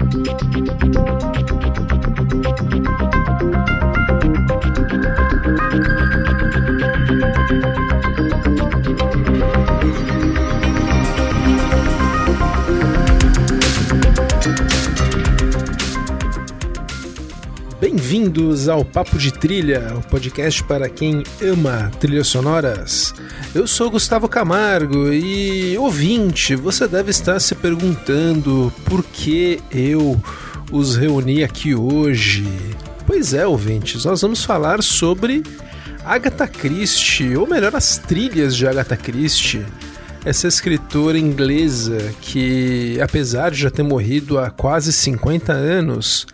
Thank you. Bem-vindos ao Papo de Trilha, o podcast para quem ama trilhas sonoras. Eu sou Gustavo Camargo e, ouvinte, você deve estar se perguntando por que eu os reuni aqui hoje. Pois é, ouvintes, nós vamos falar sobre Agatha Christie, ou melhor, as trilhas de Agatha Christie essa escritora inglesa que, apesar de já ter morrido há quase 50 anos,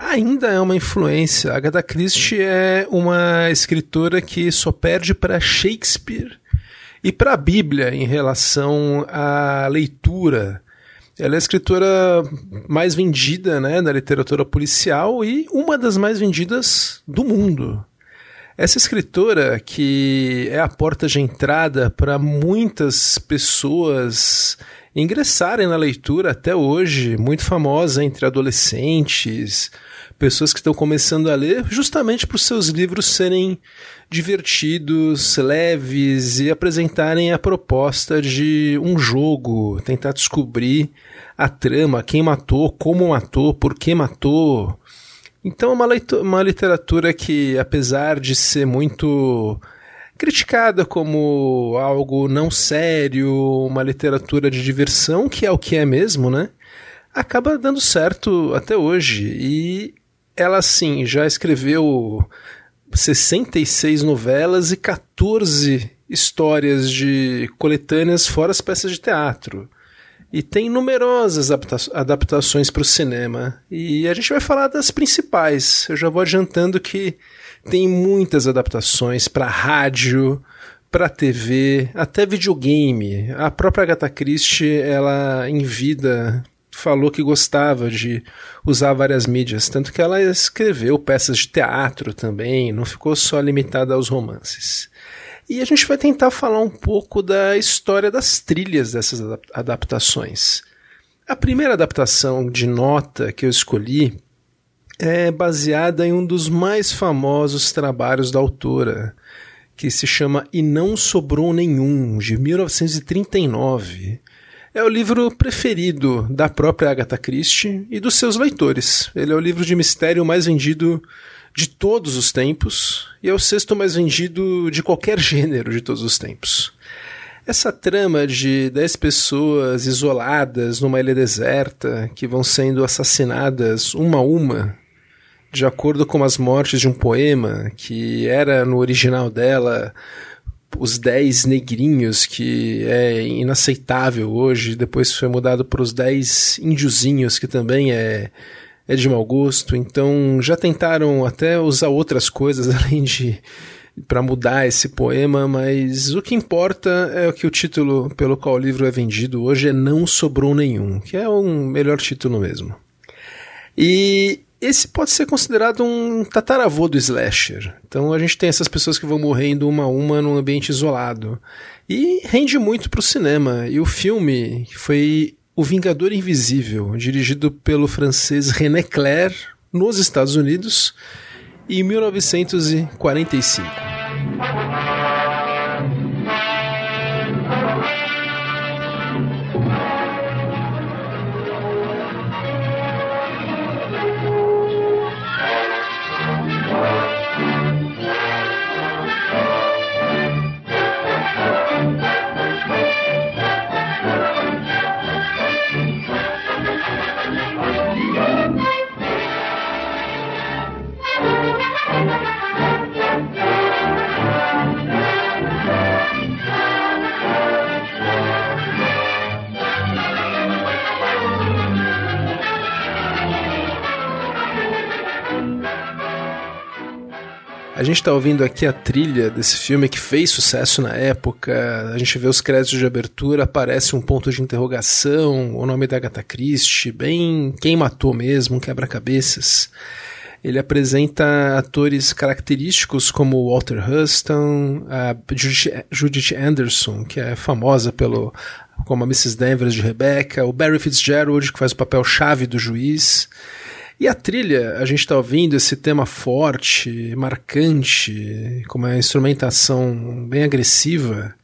ainda é uma influência. Agatha Christie é uma escritora que só perde para Shakespeare e para a Bíblia em relação à leitura. Ela é a escritora mais vendida né, da literatura policial e uma das mais vendidas do mundo. Essa escritora, que é a porta de entrada para muitas pessoas ingressarem na leitura até hoje, muito famosa entre adolescentes, pessoas que estão começando a ler, justamente por seus livros serem divertidos, leves e apresentarem a proposta de um jogo, tentar descobrir a trama, quem matou, como matou, por que matou. Então é uma, uma literatura que, apesar de ser muito criticada como algo não sério, uma literatura de diversão, que é o que é mesmo, né? Acaba dando certo até hoje. E ela, sim, já escreveu 66 novelas e 14 histórias de coletâneas, fora as peças de teatro. E tem numerosas adaptações para o cinema. E a gente vai falar das principais. Eu já vou adiantando que tem muitas adaptações para rádio, para TV, até videogame. A própria Agatha Christie, ela em vida falou que gostava de usar várias mídias, tanto que ela escreveu peças de teatro também, não ficou só limitada aos romances. E a gente vai tentar falar um pouco da história das trilhas dessas adaptações. A primeira adaptação de nota que eu escolhi é baseada em um dos mais famosos trabalhos da autora, que se chama E Não Sobrou Nenhum, de 1939. É o livro preferido da própria Agatha Christie e dos seus leitores. Ele é o livro de mistério mais vendido de todos os tempos e é o sexto mais vendido de qualquer gênero de todos os tempos. Essa trama de dez pessoas isoladas numa ilha deserta que vão sendo assassinadas uma a uma, de acordo com as mortes de um poema que era no original dela os 10 negrinhos, que é inaceitável hoje, depois foi mudado para os 10 índiozinhos, que também é, é de mau gosto. Então já tentaram até usar outras coisas além de para mudar esse poema, mas o que importa é o que o título pelo qual o livro é vendido hoje é Não Sobrou Nenhum, que é um melhor título mesmo. E esse pode ser considerado um tataravô do slasher. Então a gente tem essas pessoas que vão morrendo uma a uma num ambiente isolado. E rende muito para o cinema. E o filme foi O Vingador Invisível, dirigido pelo francês René Clair, nos Estados Unidos, em 1945. A gente está ouvindo aqui a trilha desse filme que fez sucesso na época. A gente vê os créditos de abertura, aparece um ponto de interrogação, o nome da Agatha Christie, bem quem matou mesmo, um quebra-cabeças. Ele apresenta atores característicos como Walter Huston, a Judith Anderson, que é famosa pelo como a Mrs. Danvers de Rebecca, o Barry Fitzgerald, que faz o papel chave do juiz. E a trilha, a gente está ouvindo esse tema forte, marcante, com uma instrumentação bem agressiva,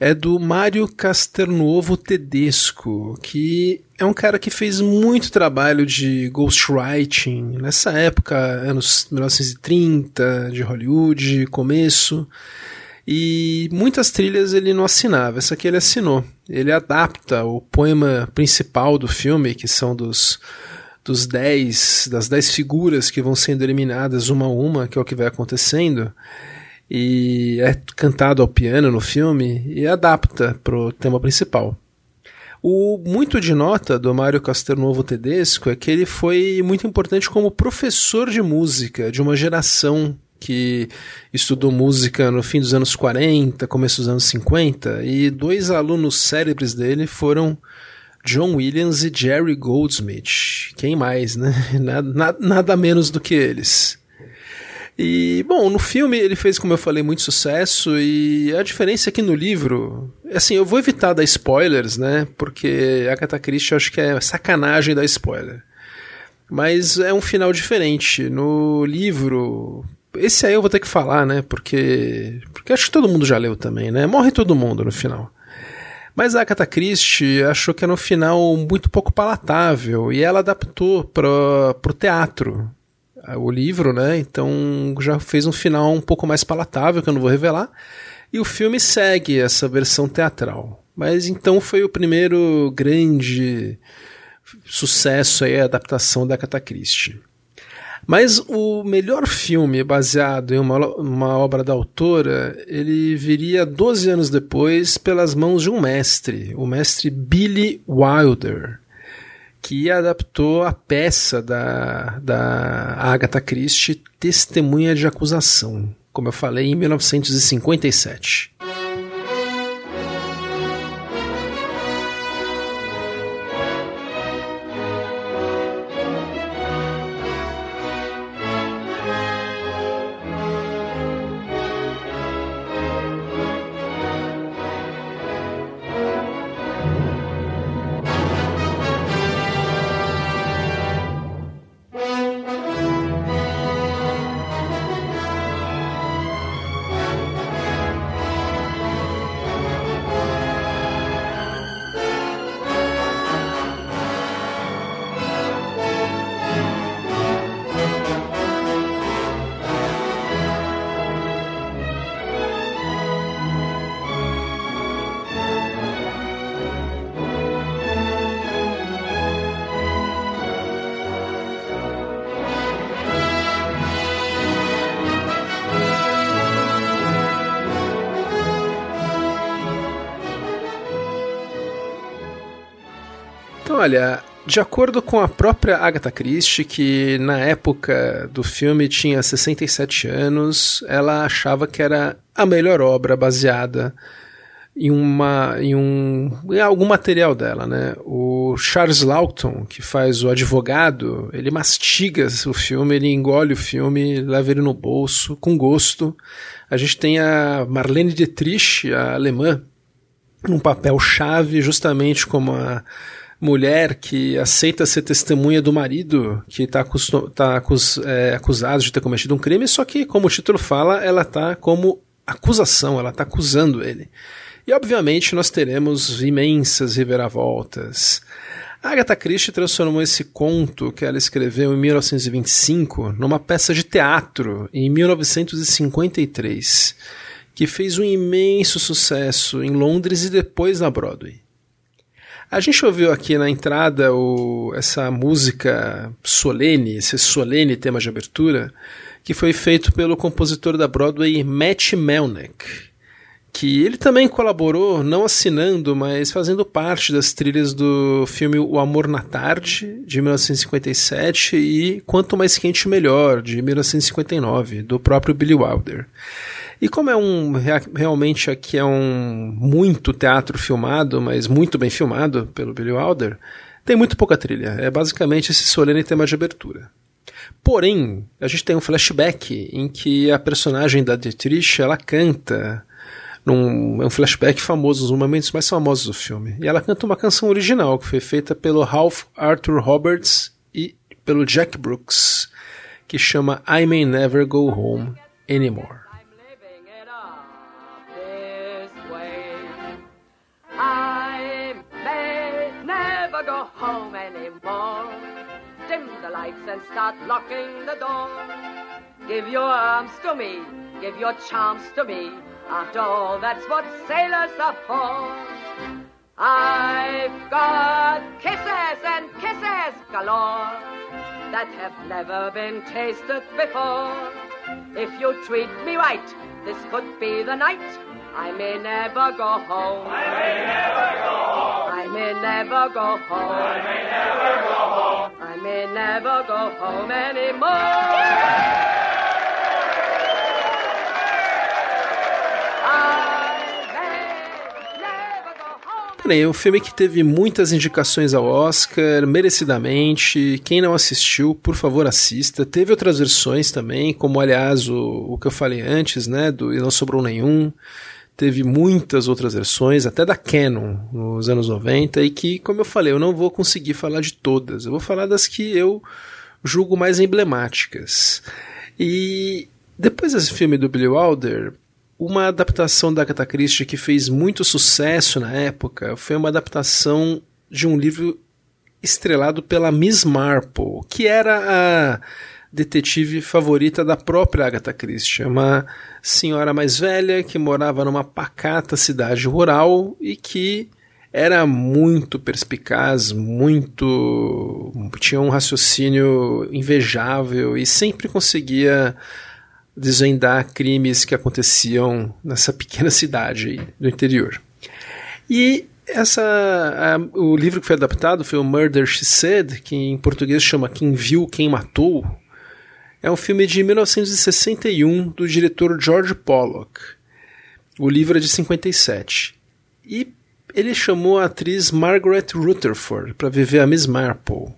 é do Mário Castelnuovo Tedesco, que é um cara que fez muito trabalho de ghostwriting nessa época, anos 1930, de Hollywood, começo. E muitas trilhas ele não assinava, essa aqui ele assinou. Ele adapta o poema principal do filme, que são dos dos dez, das dez figuras que vão sendo eliminadas uma a uma, que é o que vai acontecendo, e é cantado ao piano no filme e adapta pro tema principal. O muito de nota do Mário Castelnuovo Tedesco é que ele foi muito importante como professor de música de uma geração que estudou música no fim dos anos 40, começo dos anos 50, e dois alunos cérebres dele foram John Williams e Jerry Goldsmith. Quem mais, né? Nada, nada menos do que eles. E, bom, no filme ele fez, como eu falei, muito sucesso, e a diferença é que no livro, assim, eu vou evitar dar spoilers, né? Porque Agatha Christie eu acho que é sacanagem dar spoiler. Mas é um final diferente. No livro, esse aí eu vou ter que falar, né? Porque, porque acho que todo mundo já leu também, né? Morre todo mundo no final. Mas a Agatha Christie achou que era um final muito pouco palatável e ela adaptou para o teatro o livro, né? Então já fez um final um pouco mais palatável, que eu não vou revelar. E o filme segue essa versão teatral. Mas então foi o primeiro grande sucesso aí, a adaptação da Agatha Christie. Mas o melhor filme baseado em uma, uma obra da autora, ele viria 12 anos depois pelas mãos de um mestre, o mestre Billy Wilder que adaptou a peça da, da Agatha Christie, Testemunha de Acusação, como eu falei, em 1957. Olha, de acordo com a própria Agatha Christie, que na época do filme tinha 67 anos, ela achava que era a melhor obra baseada em uma em um em algum material dela, né? O Charles Lawton, que faz o advogado, ele mastiga o filme, ele engole o filme, leva ele no bolso com gosto. A gente tem a Marlene Dietrich, a alemã, num papel chave, justamente como a mulher que aceita ser testemunha do marido que está tá acus, é, acusado de ter cometido um crime, só que, como o título fala, ela está como acusação, ela está acusando ele. E, obviamente, nós teremos imensas reviravoltas. A Agatha Christie transformou esse conto que ela escreveu em 1925 numa peça de teatro em 1953, que fez um imenso sucesso em Londres e depois na Broadway. A gente ouviu aqui na entrada o, essa música solene, esse solene tema de abertura, que foi feito pelo compositor da Broadway Matt Melnick, que ele também colaborou, não assinando, mas fazendo parte das trilhas do filme O Amor na Tarde, de 1957, e Quanto Mais Quente Melhor, de 1959, do próprio Billy Wilder. E como é um realmente aqui é um muito teatro filmado, mas muito bem filmado pelo Billy Wilder, tem muito pouca trilha. É basicamente esse solene tema de abertura. Porém, a gente tem um flashback em que a personagem da Dietrich ela canta num, é um flashback famoso, um dos momentos mais famosos do filme. E ela canta uma canção original que foi feita pelo Ralph Arthur Roberts e pelo Jack Brooks, que chama I May Never Go Home Anymore. Start locking the door. Give your arms to me, give your charms to me. After all, that's what sailors are for. I've got kisses and kisses galore that have never been tasted before. If you treat me right, this could be the night. I may never go home. I may never go home. I may never go home. I may never go home. I may never go home anymore. É um filme que teve muitas indicações ao Oscar, merecidamente. Quem não assistiu, por favor, assista. Teve outras versões também, como aliás o, o que eu falei antes, né? Do E Não Sobrou Nenhum. Teve muitas outras versões, até da Canon, nos anos 90, e que, como eu falei, eu não vou conseguir falar de todas. Eu vou falar das que eu julgo mais emblemáticas. E depois desse filme do Billy Wilder, uma adaptação da Agatha Christie que fez muito sucesso na época foi uma adaptação de um livro estrelado pela Miss Marple, que era a detetive favorita da própria Agatha Christie, uma senhora mais velha que morava numa pacata cidade rural e que era muito perspicaz, muito tinha um raciocínio invejável e sempre conseguia desvendar crimes que aconteciam nessa pequena cidade do interior. E essa, a, o livro que foi adaptado foi o Murder She Said, que em português chama Quem Viu, Quem Matou. É um filme de 1961 do diretor George Pollock. O livro é de 57. E ele chamou a atriz Margaret Rutherford para viver a Miss Marple,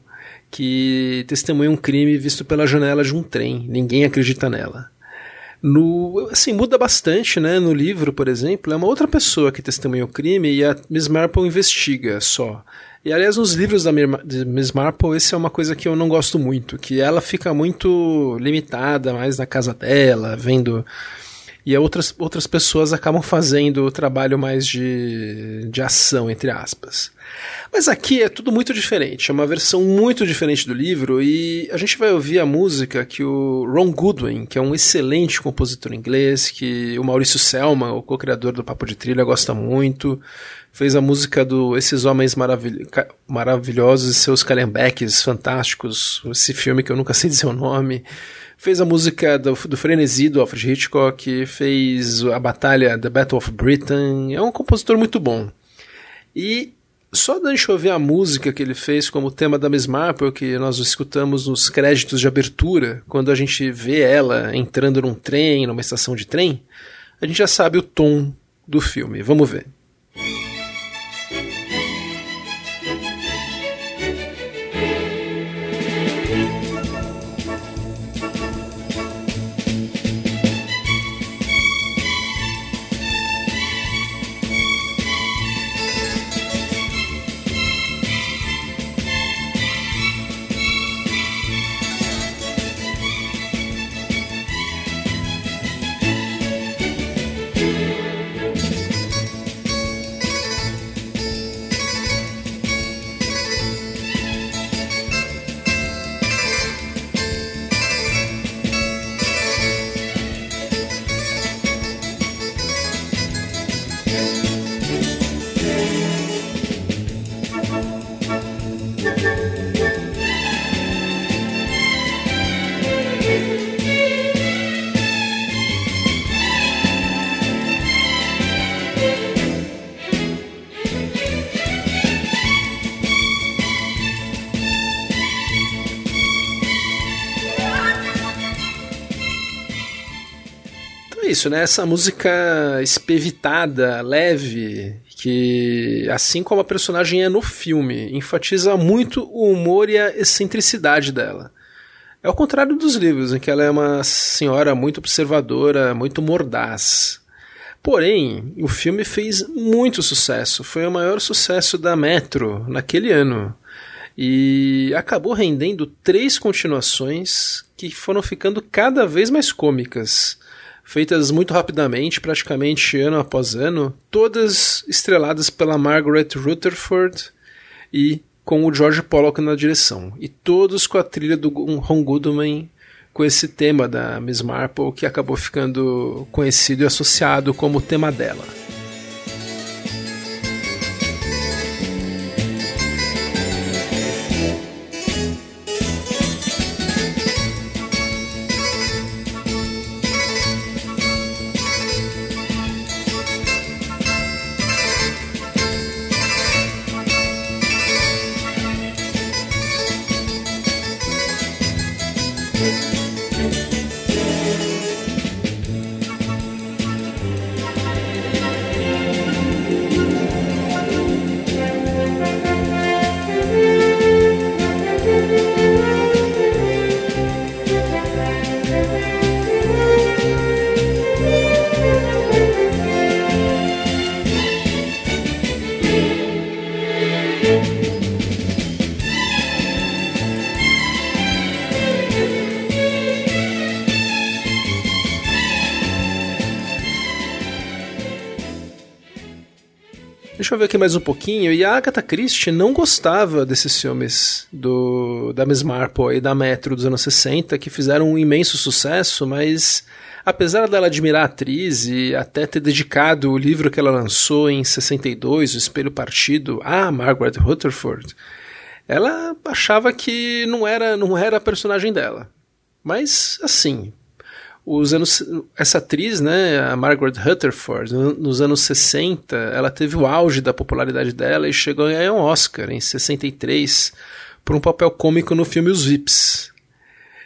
que testemunha um crime visto pela janela de um trem. Ninguém acredita nela. No, assim, muda bastante, né? No livro, por exemplo, é uma outra pessoa que testemunha o crime e a Miss Marple investiga só. E aliás, nos livros da Miss Marple, essa é uma coisa que eu não gosto muito, que ela fica muito limitada mais na casa dela, vendo e outras, outras pessoas acabam fazendo o trabalho mais de, de ação, entre aspas. Mas aqui é tudo muito diferente, é uma versão muito diferente do livro e a gente vai ouvir a música que o Ron Goodwin, que é um excelente compositor inglês, que o Maurício Selma, o co-criador do Papo de Trilha, gosta muito, fez a música do Esses Homens Maravil Maravilhosos e seus calembacks fantásticos, esse filme que eu nunca sei dizer o nome, fez a música do, do Frenesi do Alfred Hitchcock, fez a batalha The Battle of Britain, é um compositor muito bom. E só da gente ouvir a música que ele fez como tema da Miss Marple, que nós escutamos nos créditos de abertura, quando a gente vê ela entrando num trem, numa estação de trem, a gente já sabe o tom do filme. Vamos ver. Isso, né? Essa música espevitada, leve, que, assim como a personagem é no filme, enfatiza muito o humor e a excentricidade dela. É ao contrário dos livros, em que ela é uma senhora muito observadora, muito mordaz. Porém, o filme fez muito sucesso, foi o maior sucesso da Metro naquele ano. E acabou rendendo três continuações que foram ficando cada vez mais cômicas. Feitas muito rapidamente, praticamente ano após ano, todas estreladas pela Margaret Rutherford e com o George Pollock na direção. E todos com a trilha do Ron Goodman com esse tema da Miss Marple que acabou ficando conhecido e associado como tema dela. Mais um pouquinho. E a Agatha Christie não gostava desses filmes do da Miss Marple e da Metro dos anos 60, que fizeram um imenso sucesso, mas apesar dela admirar a atriz e até ter dedicado o livro que ela lançou em 62, O Espelho Partido, a Margaret Rutherford, ela achava que não era, não era a personagem dela. Mas, assim, os anos, essa atriz, né, a Margaret Rutherford, nos anos 60, ela teve o auge da popularidade dela e chegou a ganhar um Oscar em 63 por um papel cômico no filme Os Vips.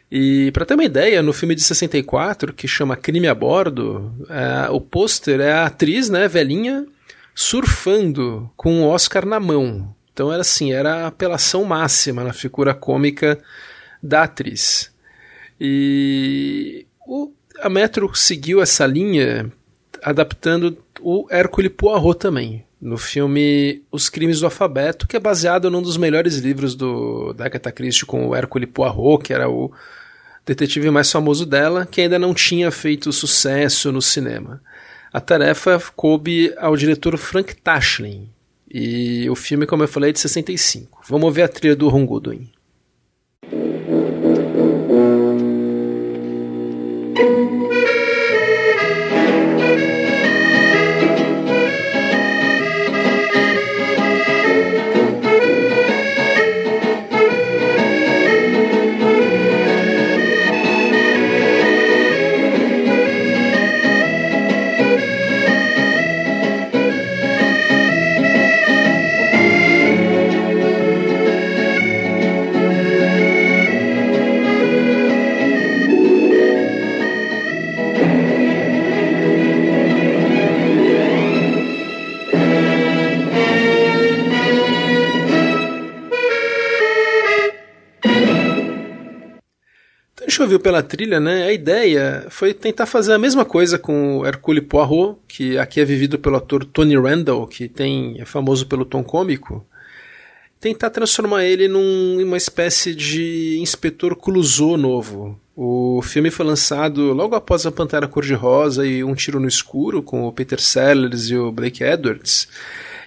E para ter uma ideia, no filme de 64, que chama Crime a Bordo, é, o pôster é a atriz, né, velhinha, surfando com o um Oscar na mão. Então era assim, era a apelação máxima na figura cômica da atriz. E o, a Metro seguiu essa linha adaptando o Hércule Poirot também, no filme Os Crimes do Alfabeto, que é baseado num dos melhores livros do, da Agatha Christie com o Hércule Poirot, que era o detetive mais famoso dela, que ainda não tinha feito sucesso no cinema. A tarefa coube ao diretor Frank Tashlin, e o filme, como eu falei, é de 65. Vamos ver a trilha do Ron Goodwin. Ouviu pela trilha, né? A ideia foi tentar fazer a mesma coisa com o Hercule Poirot, que aqui é vivido pelo ator Tony Randall, que tem, é famoso pelo tom cômico. Tentar transformar ele num, em uma espécie de inspetor Clouseau novo. O filme foi lançado logo após a Pantera Cor-de-Rosa e Um Tiro no Escuro, com o Peter Sellers e o Blake Edwards.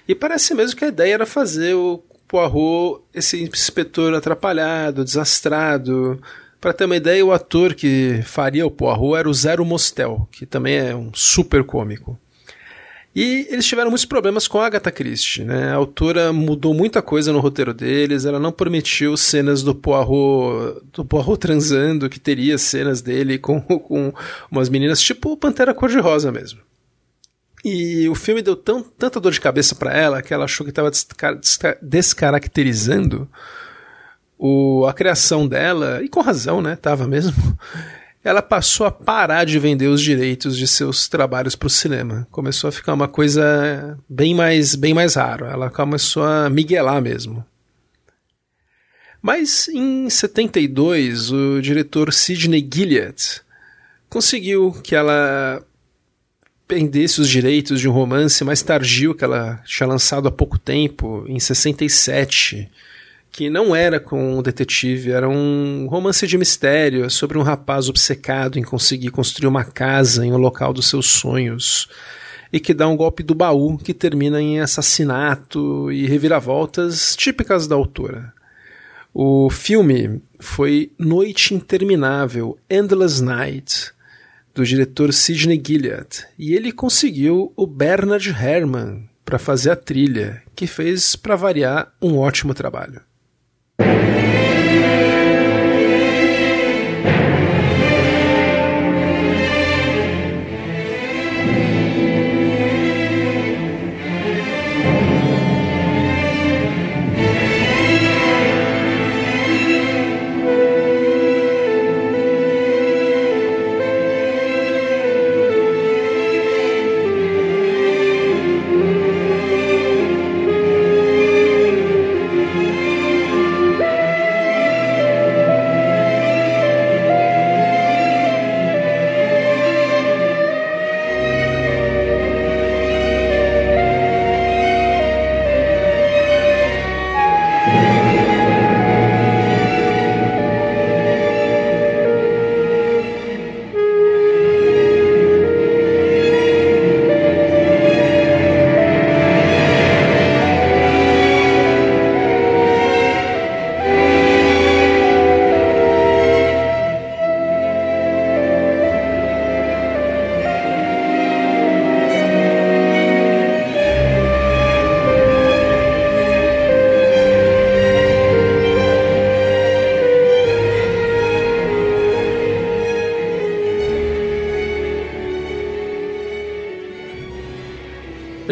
E parece mesmo que a ideia era fazer o Poirot esse inspetor atrapalhado, desastrado, para ter uma ideia, o ator que faria o Poirot era o Zero Mostel, que também é um super cômico. E eles tiveram muitos problemas com a Agatha Christie, né? A autora mudou muita coisa no roteiro deles, ela não permitiu cenas do Poirot, do Poirot transando, que teria cenas dele com, com umas meninas tipo Pantera Cor-de-Rosa mesmo. E o filme deu tão, tanta dor de cabeça para ela que ela achou que estava descaracterizando o, a criação dela, e com razão, né? Tava mesmo. Ela passou a parar de vender os direitos de seus trabalhos para o cinema. Começou a ficar uma coisa bem mais, bem mais raro. Ela começou a miguelar mesmo. Mas em 72, o diretor Sidney Gilliat conseguiu que ela vendesse os direitos de um romance mais tardio que ela tinha lançado há pouco tempo, em 67, que não era com um detetive, era um romance de mistério sobre um rapaz obcecado em conseguir construir uma casa em um local dos seus sonhos e que dá um golpe do baú que termina em assassinato e reviravoltas típicas da autora. O filme foi Noite Interminável, Endless Night, do diretor Sidney Gilliard, e ele conseguiu o Bernard Herrmann para fazer a trilha, que fez, para variar, um ótimo trabalho. Thank you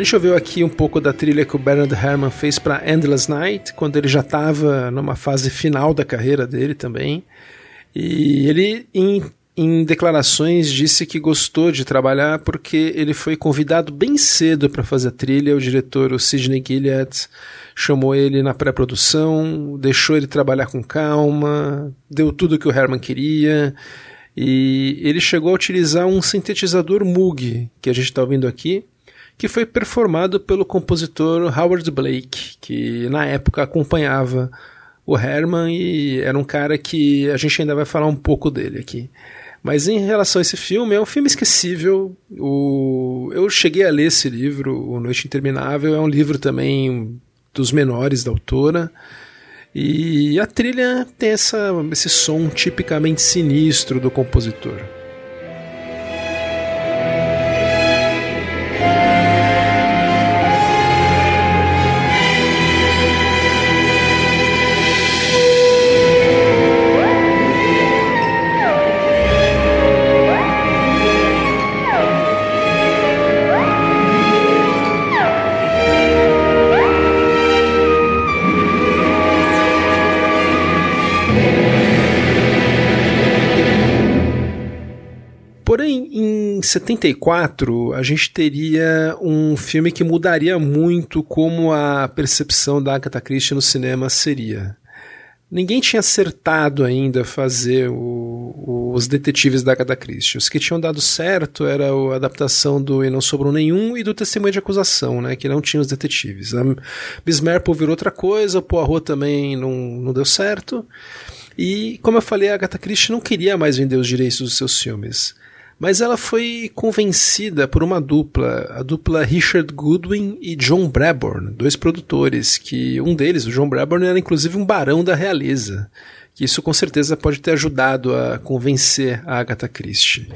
gente ouviu aqui um pouco da trilha que o Bernard Herrmann fez para Endless Night, quando ele já estava numa fase final da carreira dele também. E ele, em, em declarações, disse que gostou de trabalhar porque ele foi convidado bem cedo para fazer a trilha. O diretor, o Sidney Gilliard, chamou ele na pré-produção, deixou ele trabalhar com calma, deu tudo o que o Herman queria. E ele chegou a utilizar um sintetizador Moog, que a gente está ouvindo aqui, que foi performado pelo compositor Howard Blake, que na época acompanhava o Herman e era um cara que a gente ainda vai falar um pouco dele aqui. Mas em relação a esse filme, é um filme esquecível. O... Eu cheguei a ler esse livro, O Noite Interminável, é um livro também dos menores da autora. E a trilha tem essa, esse som tipicamente sinistro do compositor. 74, a gente teria um filme que mudaria muito como a percepção da Agatha Christie no cinema seria. Ninguém tinha acertado ainda fazer o, os detetives da Agatha Christie. Os que tinham dado certo era a adaptação do E Não Sobrou Nenhum e do Testemunho de Acusação, né, que não tinha os detetives. A virou outra coisa, o Poirot também não, não deu certo. E, como eu falei, a Agatha Christie não queria mais vender os direitos dos seus filmes. Mas ela foi convencida por uma dupla, a dupla Richard Goodwin e John Braborn, dois produtores, que um deles, o John Braborn, era inclusive um barão da realeza. Que isso com certeza pode ter ajudado a convencer a Agatha Christie.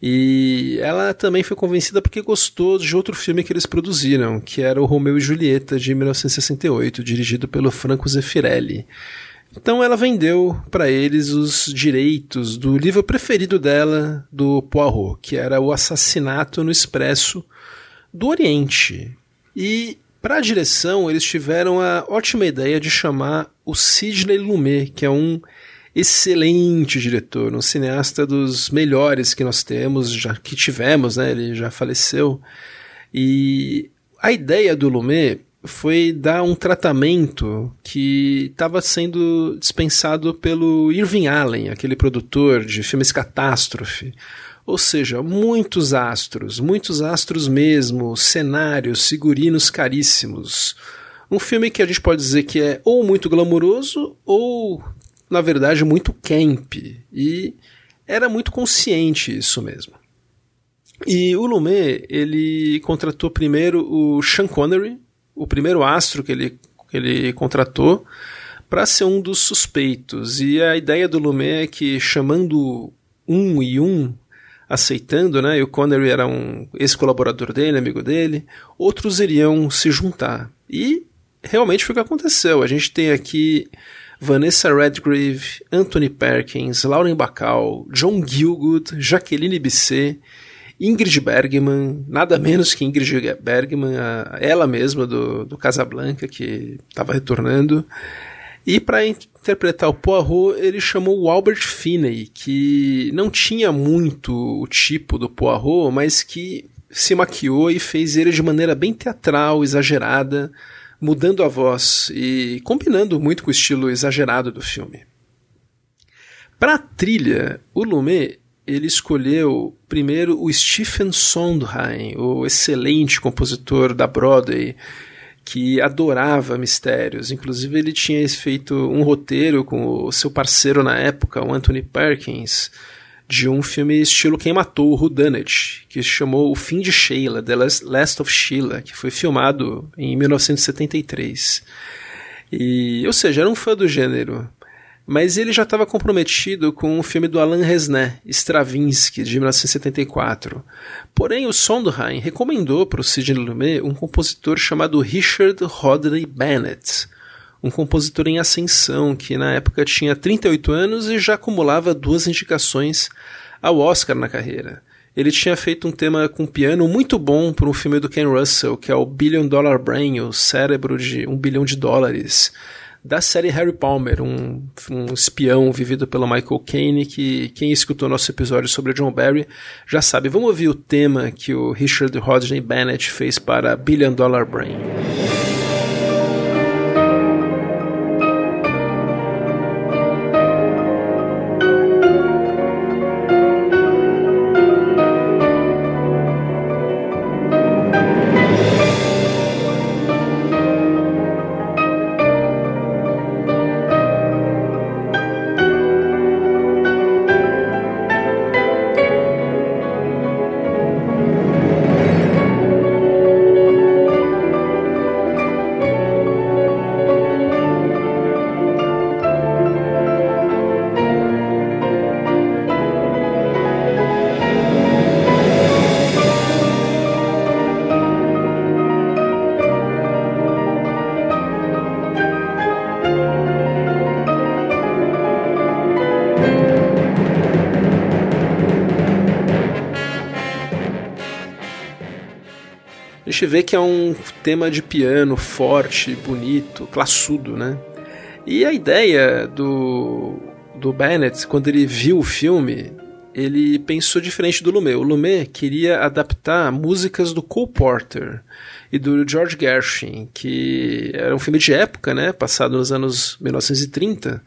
E ela também foi convencida porque gostou de outro filme que eles produziram, que era o Romeu e Julieta de 1968, dirigido pelo Franco Zeffirelli. Então ela vendeu para eles os direitos do livro preferido dela, do Poirot, que era O Assassinato no Expresso do Oriente. E para a direção, eles tiveram a ótima ideia de chamar o Sidney Lumet, que é um excelente diretor, um cineasta dos melhores que nós temos, já que tivemos, né? Ele já faleceu. E a ideia do Lumet foi dar um tratamento que estava sendo dispensado pelo Irving Allen, aquele produtor de filmes catástrofe. Ou seja, muitos astros, muitos astros mesmo, cenários, figurinos caríssimos. Um filme que a gente pode dizer que é ou muito glamouroso ou, na verdade, muito camp. E era muito consciente isso mesmo. E o Lumet, ele contratou primeiro o Sean Connery, o primeiro astro que ele, que ele contratou, para ser um dos suspeitos. E a ideia do Lumet é que, chamando um e um, aceitando, né? E o Connery era um ex-colaborador dele, amigo dele. Outros iriam se juntar. E realmente foi o que aconteceu. A gente tem aqui Vanessa Redgrave, Anthony Perkins, Lauren Bacall, John Gielgud, Jaqueline Bisset, Ingrid Bergman, nada menos que Ingrid Bergman, ela mesma do, do Casablanca, que estava retornando. E para interpretar o Poirot, ele chamou o Albert Finney, que não tinha muito o tipo do Poirot, mas que se maquiou e fez ele de maneira bem teatral, exagerada, mudando a voz e combinando muito com o estilo exagerado do filme. Para a trilha, o Lumet ele escolheu primeiro o Stephen Sondheim, o excelente compositor da Broadway, que adorava mistérios. Inclusive, ele tinha feito um roteiro com o seu parceiro na época, o Anthony Perkins, de um filme estilo Quem Matou o Whodunit, que chamou O Fim de Sheila, The Last of Sheila, que foi filmado em 1973. E, ou seja, era um fã do gênero mas ele já estava comprometido com o filme do Alain Resnais, Stravinsky, de 1974. Porém, o Sondheim recomendou para o Sidney Lumet um compositor chamado Richard Rodney Bennett, um compositor em ascensão que na época tinha 38 anos e já acumulava duas indicações ao Oscar na carreira. Ele tinha feito um tema com piano muito bom para um filme do Ken Russell, que é o Billion Dollar Brain, o cérebro de um bilhão de dólares da série Harry Palmer, um, um espião vivido pelo Michael Caine, que quem escutou nosso episódio sobre John Barry já sabe. Vamos ouvir o tema que o Richard Rodney Bennett fez para Billion Dollar Brain. Vê que é um tema de piano forte, bonito, classudo, né? E a ideia do, do Bennett, quando ele viu o filme, ele pensou diferente do Lumet. O Lumet queria adaptar músicas do Cole Porter e do George Gershwin, que era um filme de época, né, passado nos anos 1930.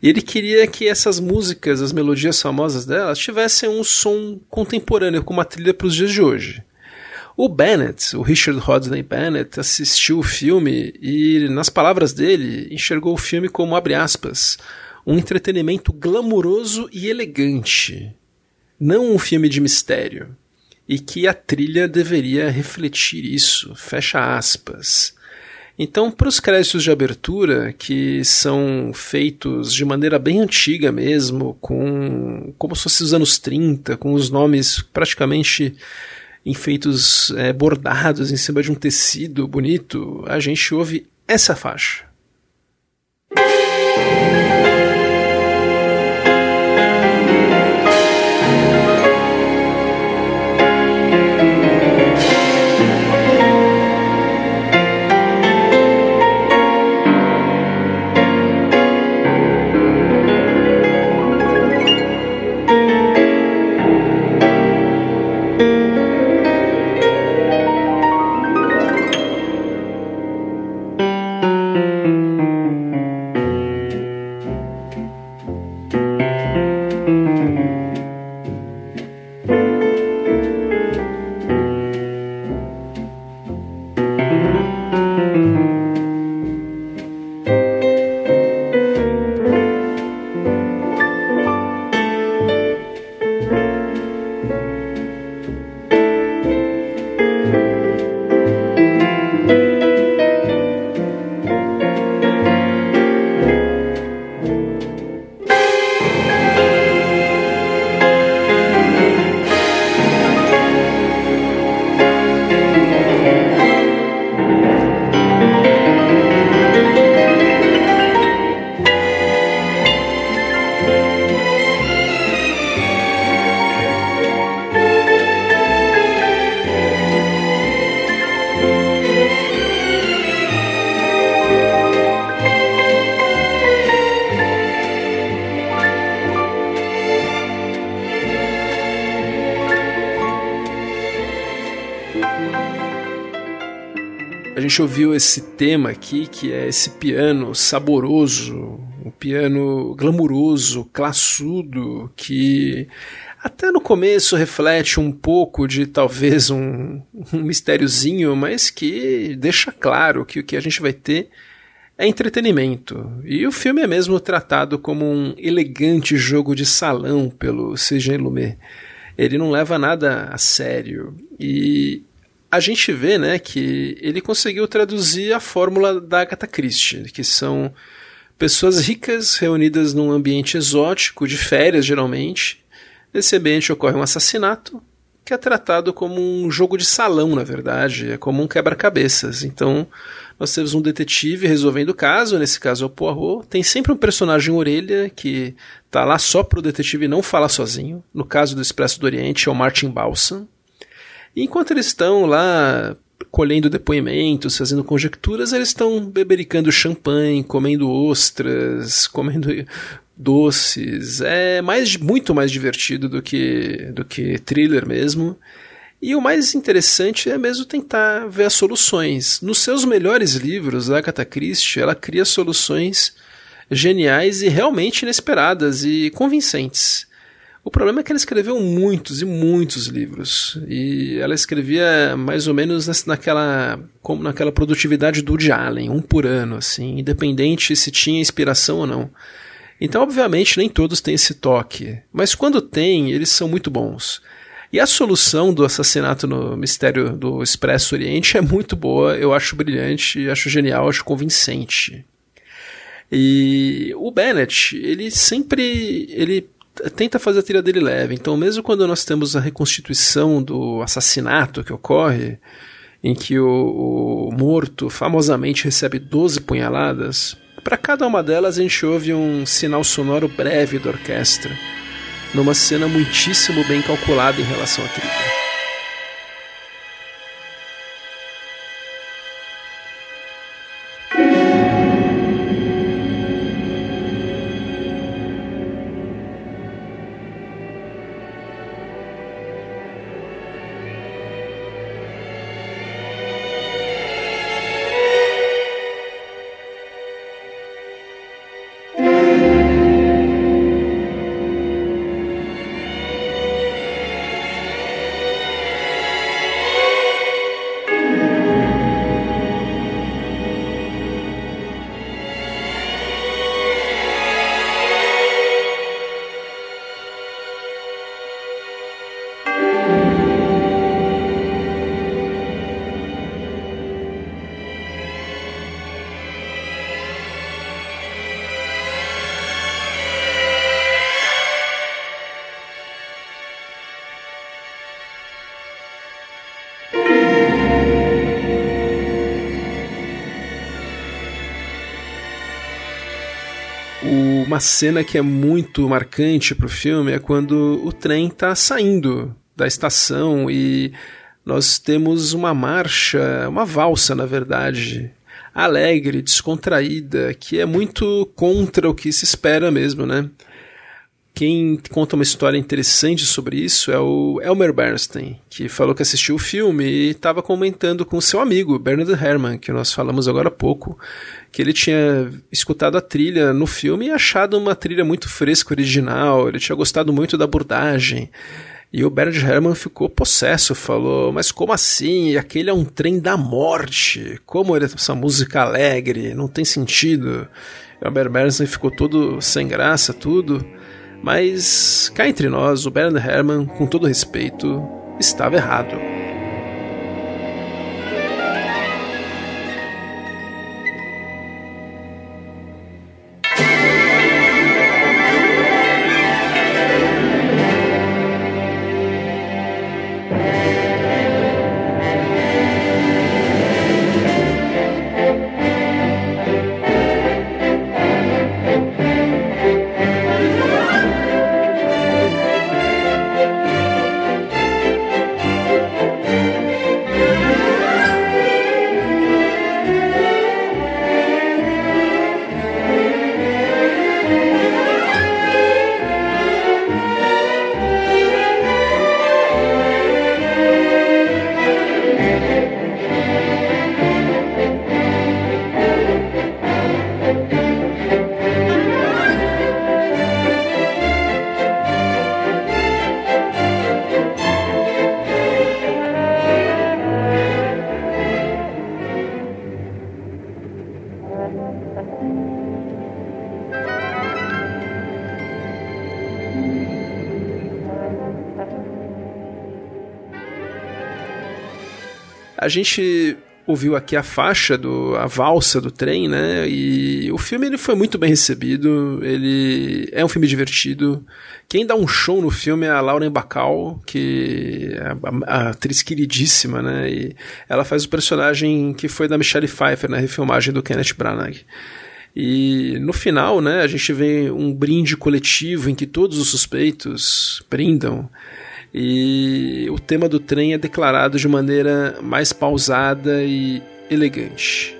E ele queria que essas músicas, as melodias famosas delas, tivessem um som contemporâneo, com uma trilha para os dias de hoje. O Bennett, o Richard Rodney Bennett, assistiu o filme e, nas palavras dele, enxergou o filme como, abre aspas, um entretenimento glamuroso e elegante, não um filme de mistério, e que a trilha deveria refletir isso, fecha aspas. Então, para os créditos de abertura, que são feitos de maneira bem antiga mesmo, com como se fosse os anos 30, com os nomes praticamente enfeitos é, bordados em cima de um tecido bonito, a gente ouve essa faixa. Gente ouviu esse tema aqui, que é esse piano saboroso, um piano glamuroso, classudo, que até no começo reflete um pouco de talvez um, um mistériozinho, mas que deixa claro que o que a gente vai ter é entretenimento. E o filme é mesmo tratado como um elegante jogo de salão pelo C.G. Lumet. Ele não leva nada a sério. E a gente vê né, que ele conseguiu traduzir a fórmula da Agatha Christie, que são pessoas ricas reunidas num ambiente exótico, de férias geralmente. Nesse ambiente ocorre um assassinato, que é tratado como um jogo de salão, na verdade, é como um quebra-cabeças. Então, nós temos um detetive resolvendo o caso, nesse caso é o Poirot. Tem sempre um personagem orelha que tá lá só pro detetive não falar sozinho. No caso do Expresso do Oriente é o Martin Balsam. E enquanto eles estão lá colhendo depoimentos, fazendo conjecturas, eles estão bebericando champanhe, comendo ostras, comendo doces. É mais muito mais divertido do que do que thriller mesmo. E o mais interessante é mesmo tentar ver as soluções. Nos seus melhores livros, a Agatha Christie, ela cria soluções geniais e realmente inesperadas e convincentes. O problema é que ela escreveu muitos e muitos livros. E ela escrevia mais ou menos naquela, como naquela produtividade do Woody Allen, um por ano, assim, independente se tinha inspiração ou não. Então, obviamente, nem todos têm esse toque. Mas quando tem, eles são muito bons. E a solução do assassinato no mistério do Expresso Oriente é muito boa, eu acho brilhante, acho genial, acho convincente. E o Bennett, ele sempre ele tenta fazer a trilha dele leve. Então, mesmo quando nós temos a reconstituição do assassinato que ocorre, em que o, o morto famosamente recebe 12 punhaladas, para cada uma delas a gente ouve um sinal sonoro breve da orquestra numa cena muitíssimo bem calculada em relação à trilha. Uma cena que é muito marcante pro filme é quando o trem tá saindo da estação e nós temos uma marcha, uma valsa, na verdade, alegre, descontraída, que é muito contra o que se espera mesmo, né? Quem conta uma história interessante sobre isso é o Elmer Bernstein, que falou que assistiu o filme e estava comentando com seu amigo Bernard Herrmann, que nós falamos agora há pouco, que ele tinha escutado a trilha no filme e achado uma trilha muito fresca, original, ele tinha gostado muito da abordagem. E o Bernard Herrmann ficou possesso, falou: Mas como assim? Aquele é um trem da morte. Como essa música alegre? Não tem sentido. E o Albert Bernstein ficou todo sem graça, tudo. Mas cá entre nós, o Bernard Herrmann, com todo respeito, estava errado. Gente ouviu aqui a faixa do a valsa do trem, né? E o filme ele foi muito bem recebido. Ele é um filme divertido. Quem dá um show no filme é a Lauren Bacall, que é a, a, atriz queridíssima, né? E ela faz o personagem que foi da Michelle Pfeiffer na refilmagem do Kenneth Branagh. E no final, né, a gente vê um brinde coletivo em que todos os suspeitos brindam e o tema do trem é declarado de maneira mais pausada e elegante.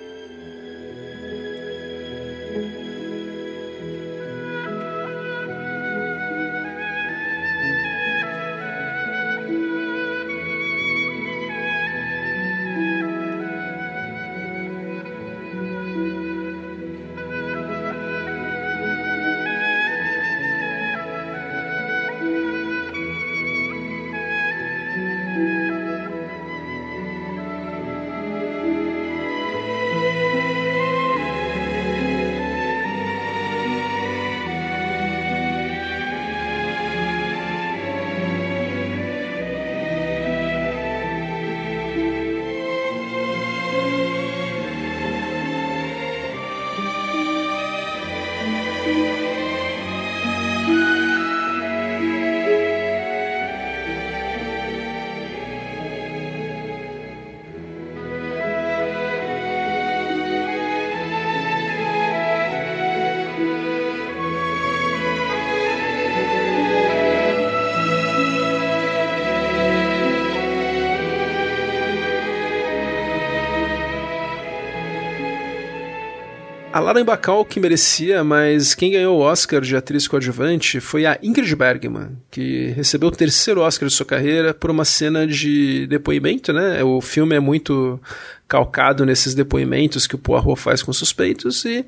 A Lara Bacall que merecia, mas quem ganhou o Oscar de atriz coadjuvante foi a Ingrid Bergman, que recebeu o terceiro Oscar de sua carreira por uma cena de depoimento, né? O filme é muito calcado nesses depoimentos que o Poirot faz com suspeitos e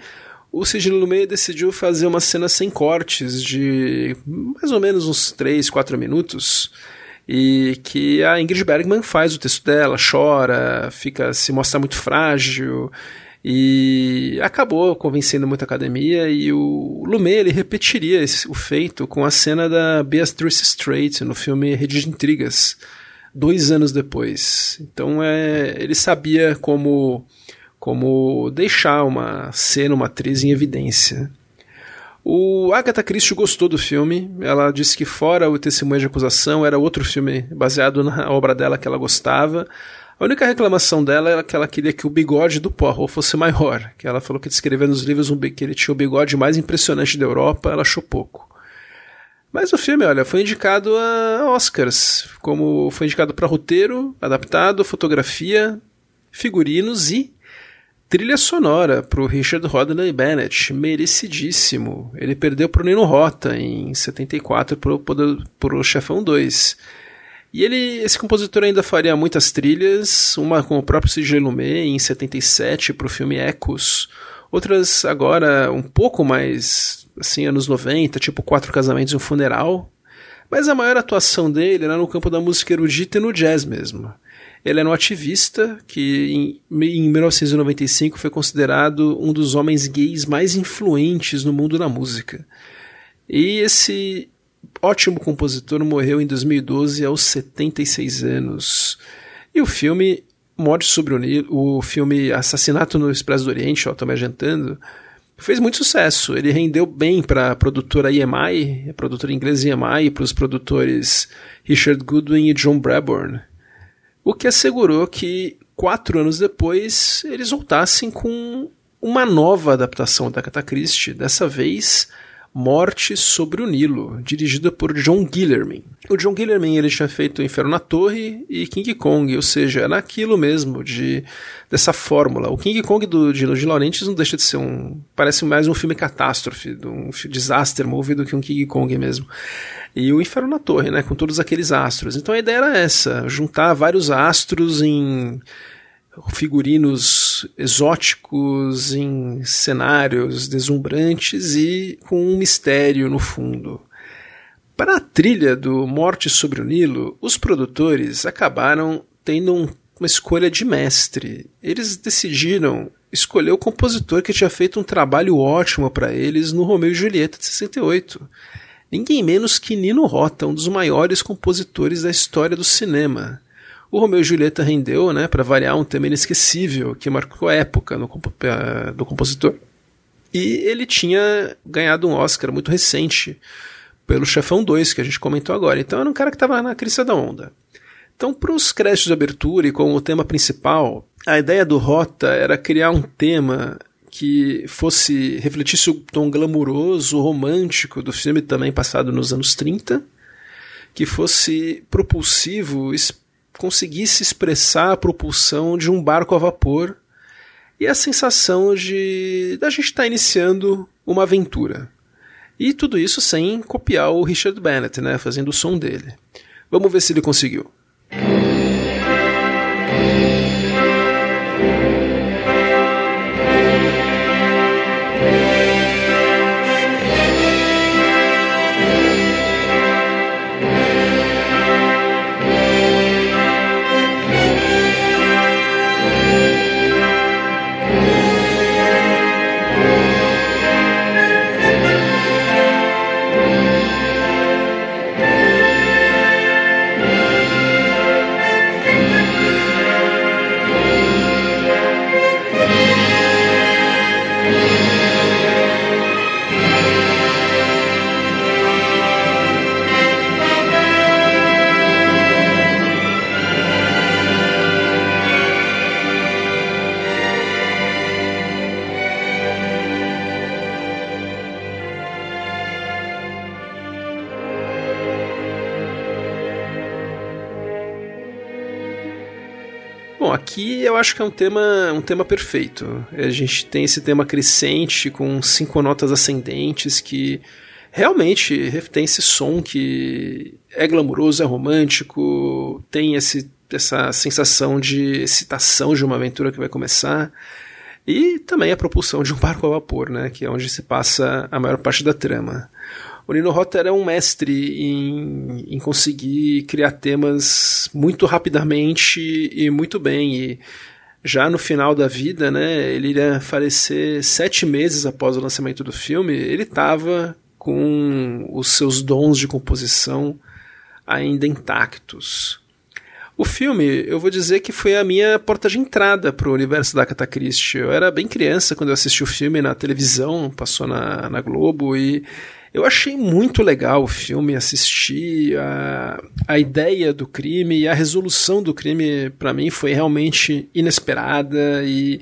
o Sidney Lumet decidiu fazer uma cena sem cortes de mais ou menos uns 3, 4 minutos e que a Ingrid Bergman faz o texto dela, chora, fica se mostra muito frágil e acabou convencendo muita academia e o Lumet ele repetiria esse, o feito com a cena da Beatrice Straight no filme Rede de Intrigas, dois anos depois. Então é, ele sabia como, como deixar uma cena, uma atriz em evidência. O Agatha Christie gostou do filme. Ela disse que fora o Testemunho de Acusação era outro filme baseado na obra dela que ela gostava. A única reclamação dela era que ela queria que o bigode do Poirot fosse maior, que ela falou que descreveu nos livros um, que ele tinha o bigode mais impressionante da Europa, ela achou pouco. Mas o filme, olha, foi indicado a Oscars, como foi indicado para roteiro, adaptado, fotografia, figurinos e trilha sonora para o Richard Rodney Bennett, merecidíssimo. Ele perdeu para o Nino Rota em 74 para o Chefão 2. E ele, esse compositor ainda faria muitas trilhas, uma com o próprio C.G. Lumet em 77 para o filme Ecos, outras agora um pouco mais assim anos 90, tipo Quatro Casamentos e um Funeral. Mas a maior atuação dele era no campo da música erudita e no jazz mesmo. Ele era um ativista que em, em 1995 foi considerado um dos homens gays mais influentes no mundo da música. E esse ótimo compositor, morreu em 2012 aos 76 anos. E o filme Morte sobre o Nilo, o filme Assassinato no Expresso do Oriente, ó, tô me adiantando, fez muito sucesso. Ele rendeu bem para a produtora EMI, a produtora inglesa EMI, para os produtores Richard Goodwin e John Brabourne. O que assegurou que, quatro anos depois, eles voltassem com uma nova adaptação da Agatha Christie, dessa vez Morte sobre o Nilo, dirigida por John Guillermin. O John Guillermin ele tinha feito Inferno na Torre e King Kong, ou seja, era aquilo mesmo de dessa fórmula. O King Kong do de, de Laurentiis não deixa de ser um parece mais um filme catástrofe, um disaster movie do que um King Kong mesmo. E o Inferno na Torre, né, com todos aqueles astros. Então a ideia era essa, juntar vários astros em figurinos exóticos em cenários deslumbrantes e com um mistério no fundo. Para a trilha do Morte sobre o Nilo, os produtores acabaram tendo um, uma escolha de mestre. Eles decidiram escolher o compositor que tinha feito um trabalho ótimo para eles no Romeu e Julieta de 68. ninguém menos que Nino Rota, um dos maiores compositores da história do cinema. O Romeu e Julieta rendeu, né, para variar, um tema inesquecível que marcou a época no, eh, do compositor. E ele tinha ganhado um Oscar muito recente pelo Chefão 2, que a gente comentou agora. Então era um cara que estava na crista da onda. Então, para os créditos de abertura e como o tema principal, a ideia do Rota era criar um tema que fosse refletisse o tom glamuroso, romântico do filme também passado nos anos 30, que fosse propulsivo, conseguisse expressar a propulsão de um barco a vapor e a sensação de da gente estar tá iniciando uma aventura. E tudo isso sem copiar o Richard Bennett, né, fazendo o som dele. Vamos ver se ele conseguiu. Acho que é um tema, um tema perfeito. A gente tem esse tema crescente com cinco notas ascendentes que realmente tem esse som que é glamuroso, é romântico, tem esse, essa sensação de excitação de uma aventura que vai começar. E também a propulsão de um barco a vapor, né, que é onde se passa a maior parte da trama. O Nino Rota era um mestre em, em conseguir criar temas muito rapidamente e muito bem. E já no final da vida, né, ele iria falecer sete meses após o lançamento do filme, ele estava com os seus dons de composição ainda intactos. O filme, eu vou dizer que foi a minha porta de entrada para o universo da Agatha Christie. Eu era bem criança quando eu assisti o filme na televisão, passou na, na Globo, e eu achei muito legal o filme, assisti a, a ideia do crime e a resolução do crime para mim foi realmente inesperada e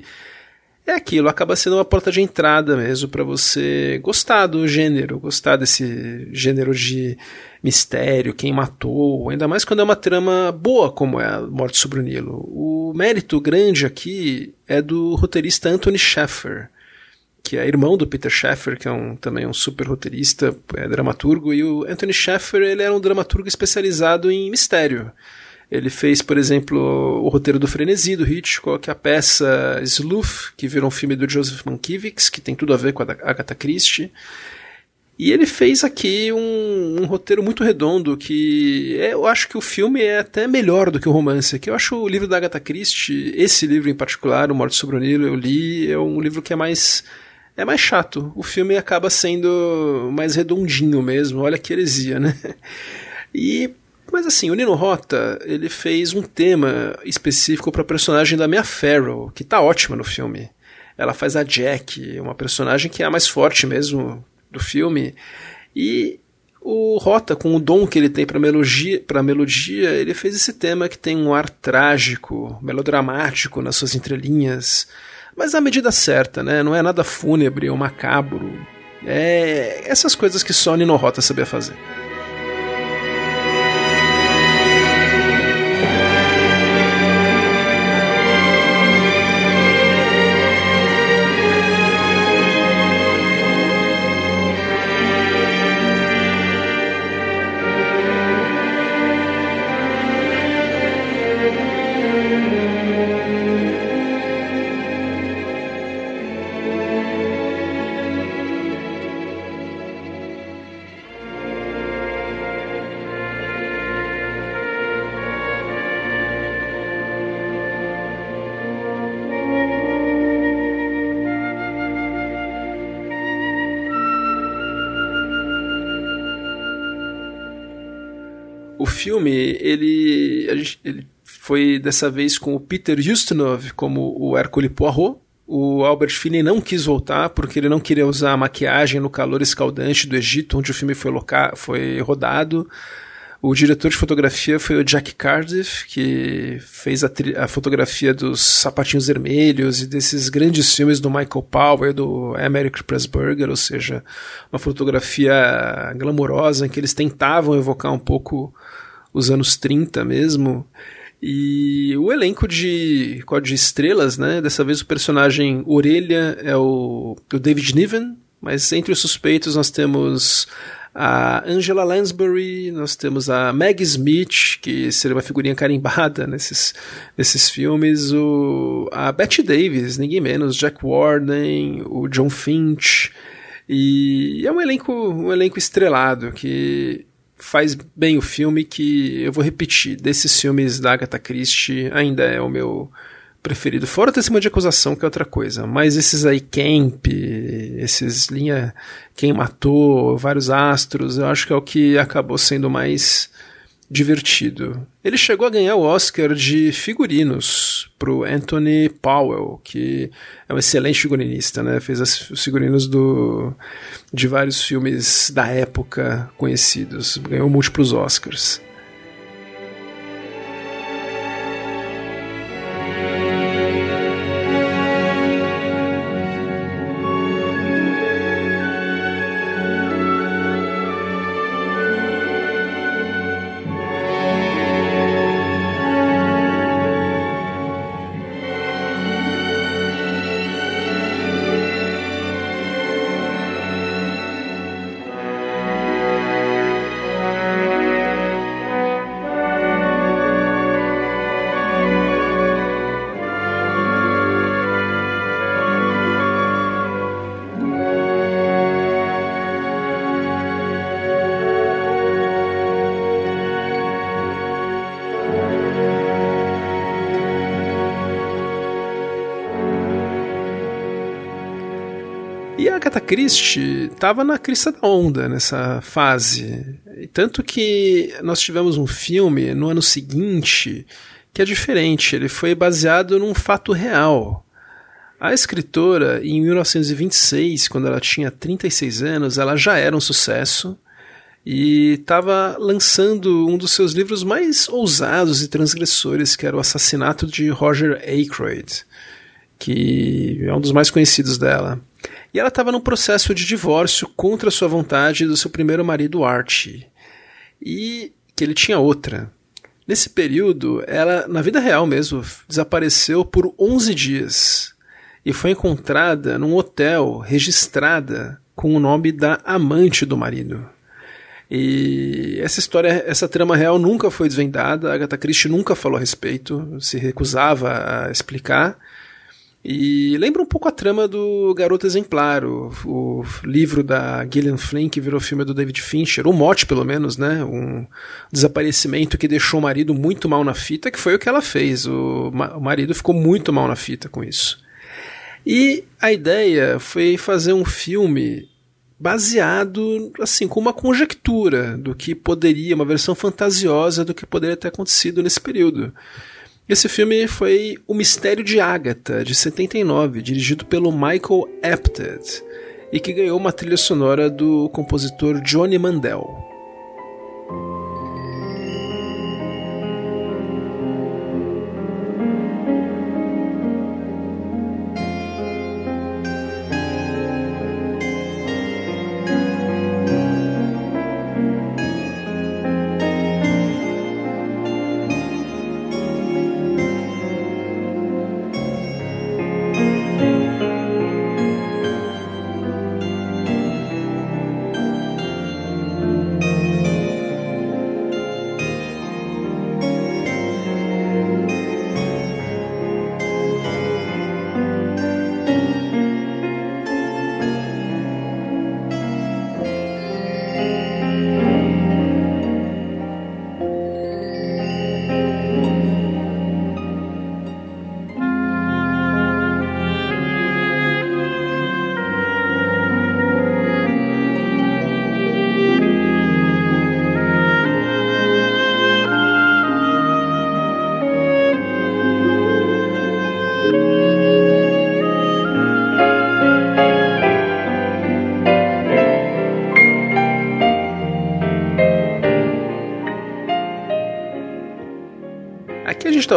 é aquilo, acaba sendo uma porta de entrada mesmo para você gostar do gênero, gostar desse gênero de mistério, quem matou, ainda mais quando é uma trama boa como é a Morte sobre o Nilo. O mérito grande aqui é do roteirista Anthony Sheffer que é irmão do Peter Sheffer, que é um, também um super roteirista, é dramaturgo, e o Anthony Sheffer ele era um dramaturgo especializado em mistério. Ele fez, por exemplo, o roteiro do Frenesi, do Hitchcock, a peça Sleuth, que virou um filme do Joseph Mankiewicz, que tem tudo a ver com a Agatha Christie. E ele fez aqui um, um, roteiro muito redondo, que é, eu acho que o filme é até melhor do que o romance. Que eu acho o livro da Agatha Christie, esse livro em particular, O Morte sobre o Nilo, eu li, é um livro que é mais é mais chato. O filme acaba sendo mais redondinho mesmo. Olha que heresia, né? E mas assim, o Nino Rota, ele fez um tema específico para a personagem da Mia Farrow, que tá ótima no filme. Ela faz a Jack, uma personagem que é a mais forte mesmo do filme. E o Rota, com o dom que ele tem para melodia, melodia, ele fez esse tema que tem um ar trágico, melodramático nas suas entrelinhas mas a medida certa, né? Não é nada fúnebre ou macabro. É essas coisas que só Nino Rota sabia fazer. Filme, ele, ele foi dessa vez com o Peter Ustinov como o Hercule Poirot. O Albert Finney não quis voltar porque ele não queria usar a maquiagem no calor escaldante do Egito, onde o filme foi, foi rodado. O diretor de fotografia foi o Jack Cardiff, que fez a, a, fotografia dos Sapatinhos Vermelhos e desses grandes filmes do Michael Powell, do American Pressburger, ou seja, uma fotografia glamourosa em que eles tentavam evocar um pouco os anos 30 mesmo. E o elenco de Código de Estrelas, né? Dessa vez o personagem Orelha é o, o David Niven, mas entre os suspeitos nós temos a Angela Lansbury, nós temos a Meg Smith, que seria uma figurinha carimbada nesses, nesses filmes, o, a Betty Davis, ninguém menos, Jack Warden, o John Finch, e é um elenco, um elenco estrelado que faz bem o filme que eu vou repetir, desses filmes da Agatha Christie ainda é o meu preferido. Fora o testemunho de acusação, que é outra coisa. Mas esses aí, Camp, esses linha Quem Matou, vários astros, eu acho que é o que acabou sendo mais divertido. Ele chegou a ganhar o Oscar de figurinos pro Anthony Powell, que é um excelente figurinista, né? Fez as, os figurinos do, de vários filmes da época conhecidos. Ganhou múltiplos Oscars. Christie estava na crista da onda nessa fase. Tanto que nós tivemos um filme no ano seguinte que é diferente, ele foi baseado num fato real. A escritora, em 1926, quando ela tinha 36 anos, ela já era um sucesso e estava lançando um dos seus livros mais ousados e transgressores, que era o assassinato de Roger Ackroyd, que é um dos mais conhecidos dela. E ela estava num processo de divórcio contra sua vontade do seu primeiro marido Archie. E que ele tinha outra. Nesse período, ela, na vida real mesmo, desapareceu por 11 dias e foi encontrada num hotel registrada com o nome da amante do marido. E essa história, essa trama real nunca foi desvendada, a Agatha Christie nunca falou a respeito, se recusava a explicar. E lembra um pouco a trama do Garoto Exemplar, o, o, livro da Gillian Flynn que virou filme do David Fincher, o mote pelo menos, né? Um desaparecimento que deixou o marido muito mal na fita, que foi o que ela fez. O, o marido ficou muito mal na fita com isso. E a ideia foi fazer um filme baseado assim com uma conjectura do que poderia, uma versão fantasiosa do que poderia ter acontecido nesse período. Esse filme foi O Mistério de Agatha, de 79, dirigido pelo Michael Apted, e que ganhou uma trilha sonora do compositor Johnny Mandel.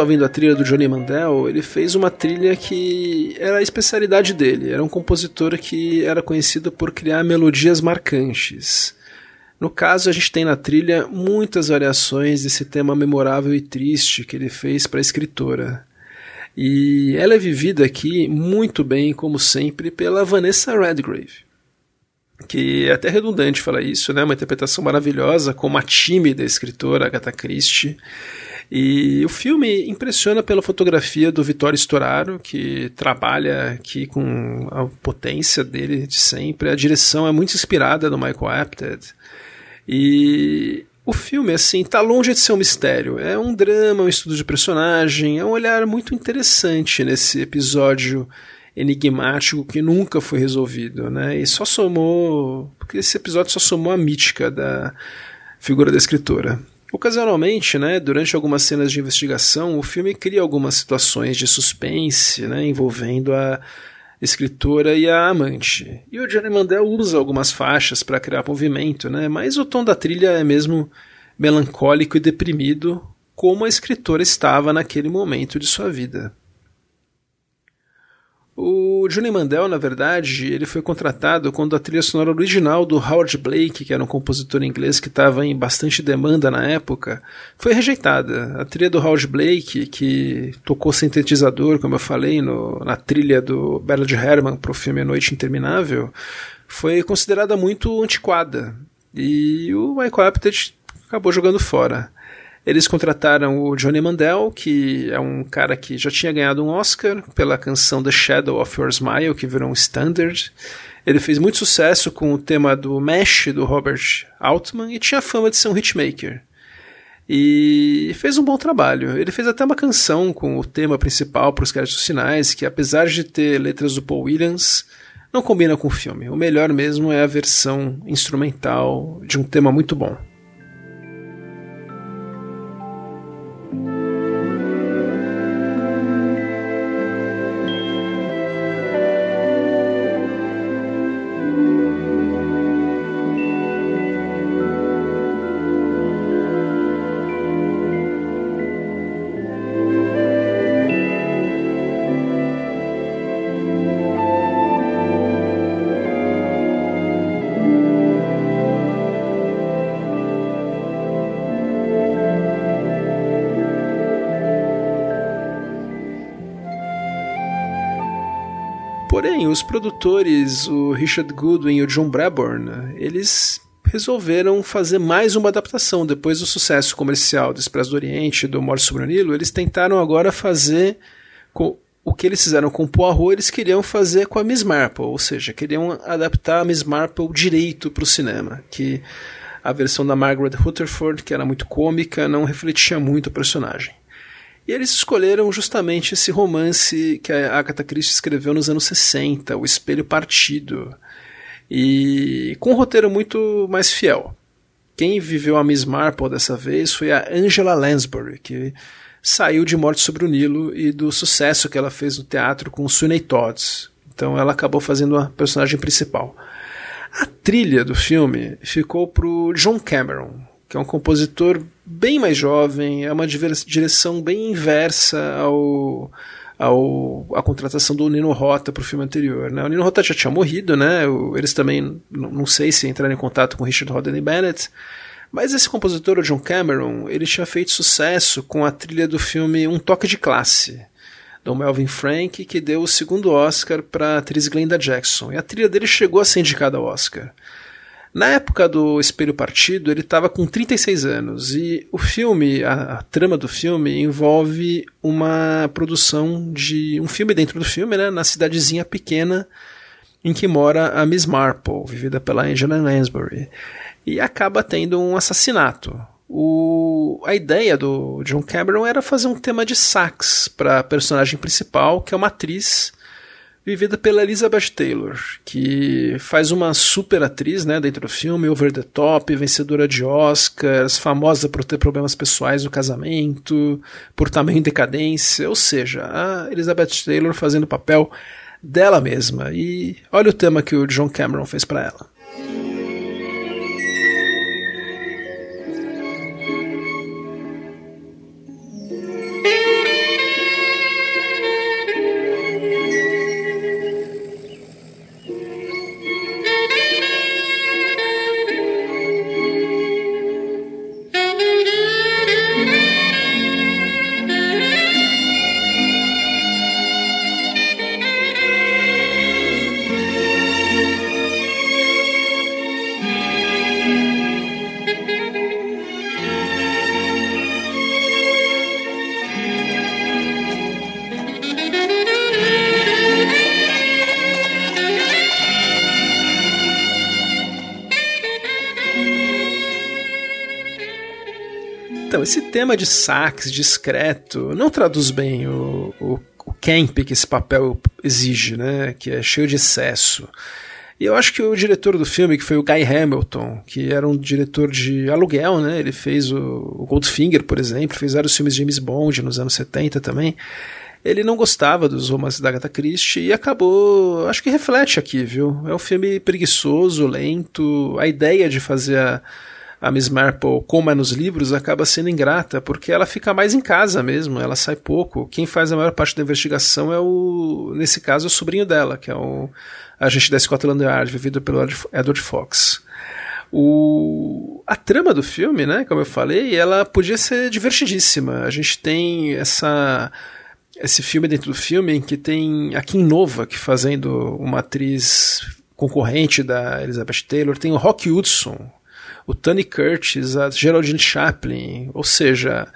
Está ouvindo a trilha do Johnny Mandel, ele fez uma trilha que era a especialidade dele. Era um compositor que era conhecido por criar melodias marcantes. No caso, a gente tem na trilha muitas variações desse tema memorável e triste que ele fez para a escritora. E ela é vivida aqui muito bem, como sempre, pela Vanessa Redgrave. Que é até redundante falar isso, né? Uma interpretação maravilhosa, como a tímida escritora Agatha Christie. E o filme impressiona pela fotografia do Vittorio Storaro, que trabalha aqui com a potência dele de sempre. A direção é muito inspirada no Michael Apted. E o filme, assim, tá longe de ser um mistério. É um drama, um estudo de personagem, é um olhar muito interessante nesse episódio enigmático que nunca foi resolvido, né? E só somou. Porque esse episódio só somou a mítica da figura da escritora. Ocasionalmente, né, durante algumas cenas de investigação, o filme cria algumas situações de suspense, né, envolvendo a escritora e a amante. E o Johnny Mandel usa algumas faixas para criar movimento, né? Mas o tom da trilha é mesmo melancólico e deprimido, como a escritora estava naquele momento de sua vida. O Johnny Mandel, na verdade, ele foi contratado quando a trilha sonora original do Howard Blake, que era um compositor inglês que estava em bastante demanda na época, foi rejeitada. A trilha do Howard Blake, que tocou sintetizador, como eu falei, no, na trilha do Bernard Herrmann para o filme Noite Interminável, foi considerada muito antiquada. E o Michael Apted acabou jogando fora. Eles contrataram o Johnny Mandel, que é um cara que já tinha ganhado um Oscar pela canção The Shadow of Your Smile, que virou um standard. Ele fez muito sucesso com o tema do Mesh, do Robert Altman, e tinha fama de ser um hitmaker. E fez um bom trabalho. Ele fez até uma canção com o tema principal para os créditos finais, que apesar de ter letras do Paul Williams, não combina com o filme. O melhor mesmo é a versão instrumental de um tema muito bom. Os produtores, o Richard Goodwin e o John Braborn, eles resolveram fazer mais uma adaptação. Depois do sucesso comercial do Expresso do Oriente do Morte sobre o Nilo, eles tentaram agora fazer o que eles fizeram com Poirot, eles queriam fazer com a Miss Marple, ou seja, queriam adaptar a Miss Marple direito para o cinema, que a versão da Margaret Rutherford, que era muito cômica, não refletia muito o personagem. E eles escolheram justamente esse romance que a Agatha Christie escreveu nos anos 60, O Espelho Partido, e com um roteiro muito mais fiel. Quem viveu a Miss Marple dessa vez foi a Angela Lansbury, que saiu de Morte sobre o Nilo e do sucesso que ela fez no teatro com Sweeney Todd. Então ela acabou fazendo a personagem principal. A trilha do filme ficou para o John Cameron, que é um compositor bem mais jovem, é uma direção bem inversa ao, ao a contratação do Nino Rota para o filme anterior. Né? O Nino Rota já tinha morrido, né? eles também, não sei se entraram em contato com Richard Rodney Bennett, mas esse compositor, o John Cameron, ele tinha feito sucesso com a trilha do filme Um Toque de Classe, do Melvin Frank, que deu o segundo Oscar para a atriz Glenda Jackson. E a trilha dele chegou a ser indicada ao Oscar. Na época do Espelho Partido, ele estava com 36 anos e o filme, a, a, trama do filme envolve uma produção de um filme dentro do filme, né, na cidadezinha pequena em que mora a Miss Marple, vivida pela Angela Lansbury, e acaba tendo um assassinato. O, a ideia do John Cameron era fazer um tema de sax para a personagem principal, que é uma atriz vivida pela Elizabeth Taylor, que faz uma super atriz né, dentro do filme, over the top, vencedora de Oscars, famosa por ter problemas pessoais no casamento, por tamanho em decadência, ou seja, a Elizabeth Taylor fazendo o papel dela mesma. E olha o tema que o John Cameron fez para ela. Então, esse tema de sax discreto não traduz bem o, o, o camp que esse papel exige, né? Que é cheio de excesso. E eu acho que o diretor do filme, que foi o Guy Hamilton, que era um diretor de aluguel, né? Ele fez o, Goldfinger, por exemplo, fez vários filmes de James Bond nos anos 70 também. Ele não gostava dos romances da Agatha Christie e acabou, acho que reflete aqui, viu? É um filme preguiçoso, lento. A ideia de fazer a, a Miss Marple, como é nos livros, acaba sendo ingrata, porque ela fica mais em casa mesmo, ela sai pouco. Quem faz a maior parte da investigação é o, nesse caso, o sobrinho dela, que é o agente da Scotland Yard, vivido pelo Edward Fox. O, a trama do filme, né, como eu falei, ela podia ser divertidíssima. A gente tem essa esse filme dentro do filme em que tem a Kim Nova que fazendo uma atriz concorrente da Elizabeth Taylor, tem o Rock Hudson, o Tony Curtis, a Geraldine Chaplin, ou seja,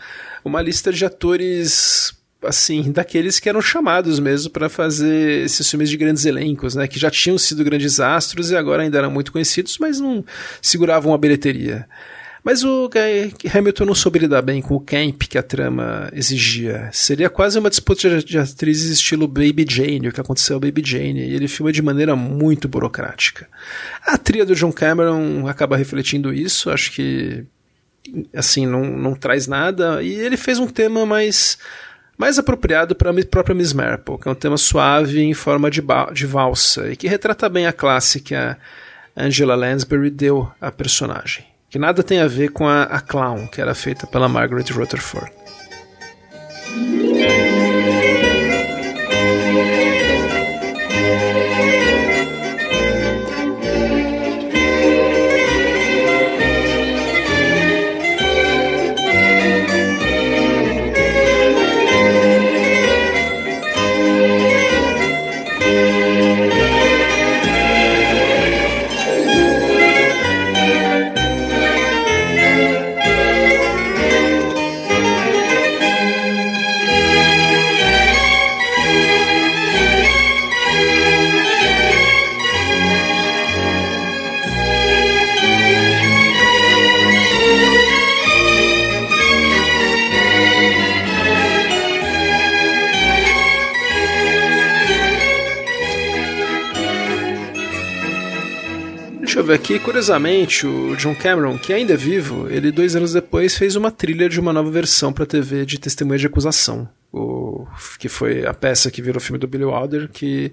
uma lista de atores assim, daqueles que eram chamados mesmo para fazer esses filmes de grandes elencos, né, que já tinham sido grandes astros e agora ainda eram muito conhecidos, mas não seguravam a bilheteria. Mas o Hamilton não soube lidar bem com o camp que a trama exigia. Seria quase uma disputa de atrizes estilo Baby Jane, o que aconteceu ao Baby Jane, e ele filma de maneira muito burocrática. A trilha do John Cameron acaba refletindo isso, acho que assim, não, não traz nada, e ele fez um tema mais mais apropriado para a própria Miss Marple, que é um tema suave em forma de, de valsa e que retrata bem a classe que a Angela Lansbury deu à personagem que nada tem a ver com a, a Clown, que era feita pela Margaret Rutherford. Aqui, curiosamente, o John Cameron, que ainda é vivo, ele dois anos depois fez uma trilha de uma nova versão para TV de Testemunha de Acusação, o, que foi a peça que virou o filme do Billy Wilder, que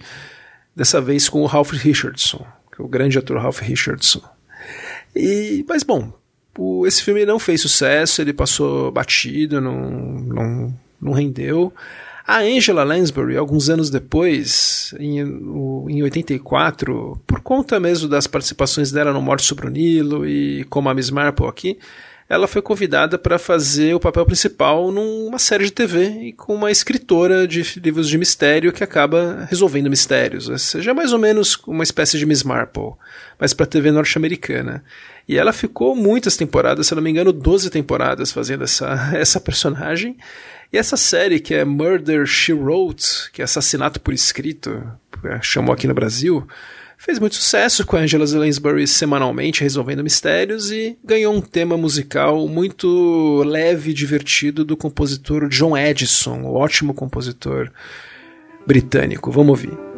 dessa vez com o Ralph Richardson, é o grande ator Ralph Richardson. E, mas bom, o, esse filme não fez sucesso, ele passou batido, não, não, não rendeu. A Angela Lansbury, alguns anos depois, em, em 84, por conta mesmo das participações dela no Morte sobre o Nilo e como a Miss Marple aqui, ela foi convidada para fazer o papel principal numa série de TV e com uma escritora de livros de mistério que acaba resolvendo mistérios. Ou seja, mais ou menos uma espécie de Miss Marple, mas para TV norte-americana. E ela ficou muitas temporadas, se não me engano, 12 temporadas fazendo essa, essa personagem. E essa série que é Murder She Wrote, que é Assassinato por Escrito, é, chamou aqui no Brasil, fez muito sucesso com a Angela Lansbury semanalmente resolvendo mistérios e ganhou um tema musical muito leve e divertido do compositor John Edison, o ótimo compositor britânico. Vamos ouvir.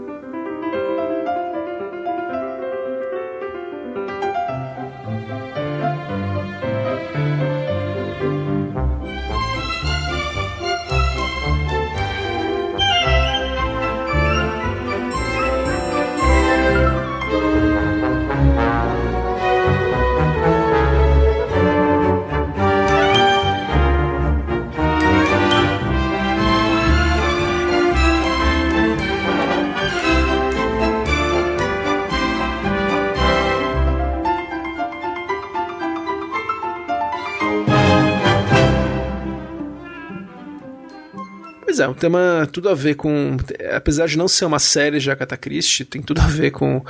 É, um tema tudo a ver com. Apesar de não ser uma série de Agatha Christie, tem tudo a ver com,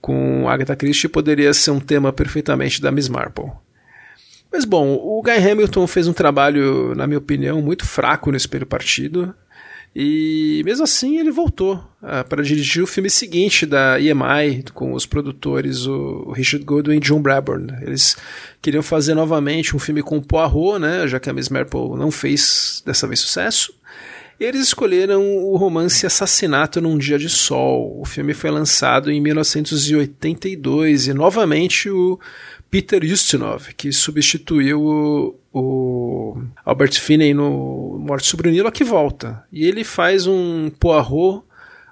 com Agatha Christie poderia ser um tema perfeitamente da Miss Marple. Mas bom, o Guy Hamilton fez um trabalho, na minha opinião, muito fraco no Espelho Partido. E mesmo assim ele voltou uh, para dirigir o filme seguinte da EMI com os produtores o Richard Goodwin e John Brabham. Eles queriam fazer novamente um filme com o Poirot, né, já que a Miss Marple não fez dessa vez sucesso. Eles escolheram o romance Assassinato num Dia de Sol. O filme foi lançado em 1982 e novamente o Peter Ustinov, que substituiu o, o Albert Finney no Morte sobre o Nilo, que volta. E ele faz um Poirot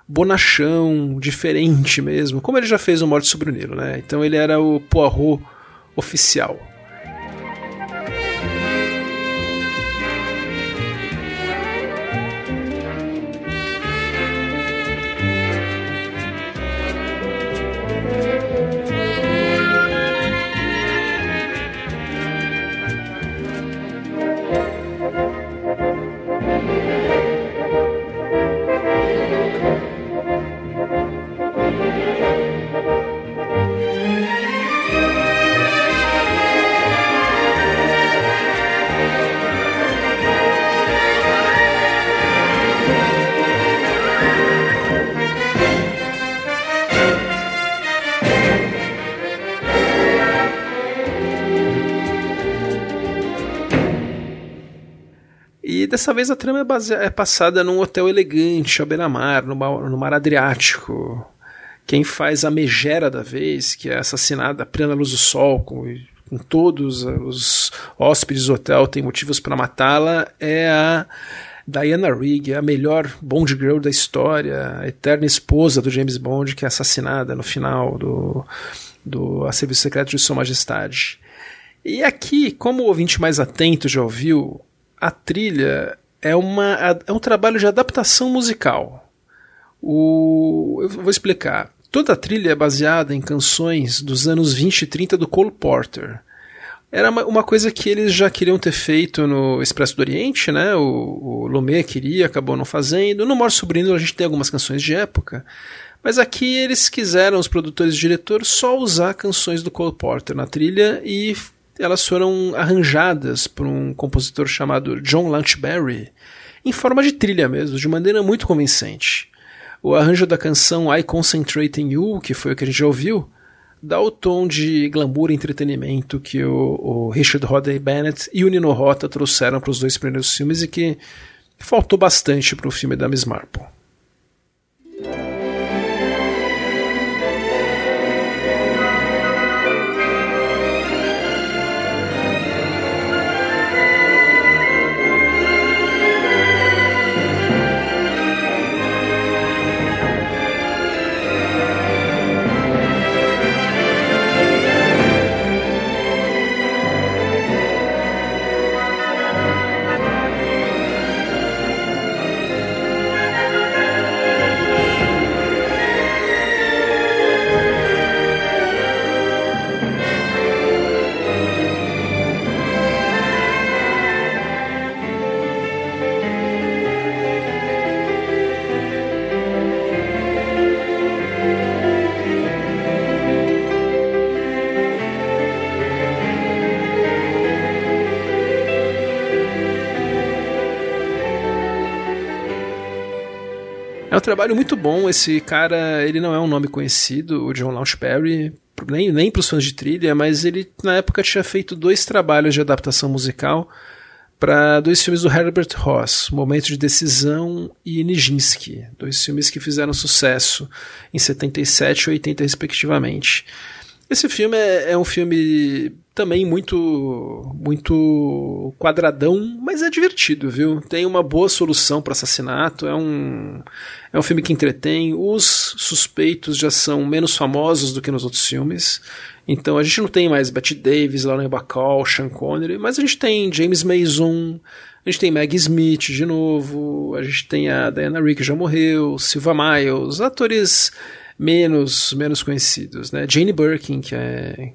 bonachão, diferente mesmo, como ele já fez o Morte sobre o Nilo, né? Então ele era o Poirot oficial. Dessa vase a trama é, base... é passada num hotel elegante, ao beira-mar, no, mar... no mar Adriático. Quem faz a megera da vez, que é assassinada a plena luz do sol, com, com todos os hóspedes do hotel têm motivos para matá-la, é a Diana Rigg, a melhor Bond Girl da história, a eterna esposa do James Bond, que é assassinada no final do, do A Serviço Secreto de Sua Majestade. E aqui, como o ouvinte mais atento já ouviu, a trilha é, uma, é um trabalho de adaptação musical. O, eu vou explicar. Toda a trilha é baseada em canções dos anos 20 e 30 do Cole Porter. Era uma, coisa que eles já queriam ter feito no Expresso do Oriente, né? O, o Lumet queria, acabou não fazendo. No Mor Sobrinho a gente tem algumas canções de época. Mas aqui eles quiseram, os produtores e diretores, só usar canções do Cole Porter na trilha e elas foram arranjadas por um compositor chamado John Lanchberry, em forma de trilha mesmo, de maneira muito convincente. O arranjo da canção I Concentrate in You, que foi o que a gente já ouviu, dá o tom de glamour e entretenimento que o, o Richard Rodney Bennett e o Nino Rota trouxeram para os dois primeiros filmes e que faltou bastante para o filme da Miss Marple. Trabalho muito bom. Esse cara, ele não é um nome conhecido, o John Launchberry, nem, nem para os fãs de trilha, mas ele na época tinha feito dois trabalhos de adaptação musical para dois filmes do Herbert Ross, Momento de Decisão e Nijinsky, dois filmes que fizeram sucesso em 77 e 80 respectivamente. Esse filme é, é um filme também muito muito quadradão, mas é divertido, viu? Tem uma boa solução para assassinato, é um é um filme que entretém. Os suspeitos já são menos famosos do que nos outros filmes. Então a gente não tem mais Betty Davis, Lauren Bacall, Sean Connery, mas a gente tem James Mason, a gente tem Maggie Smith de novo, a gente tem a Diana Rigg que já morreu, Silva Miles, atores menos menos conhecidos, né? Jane Birkin, que é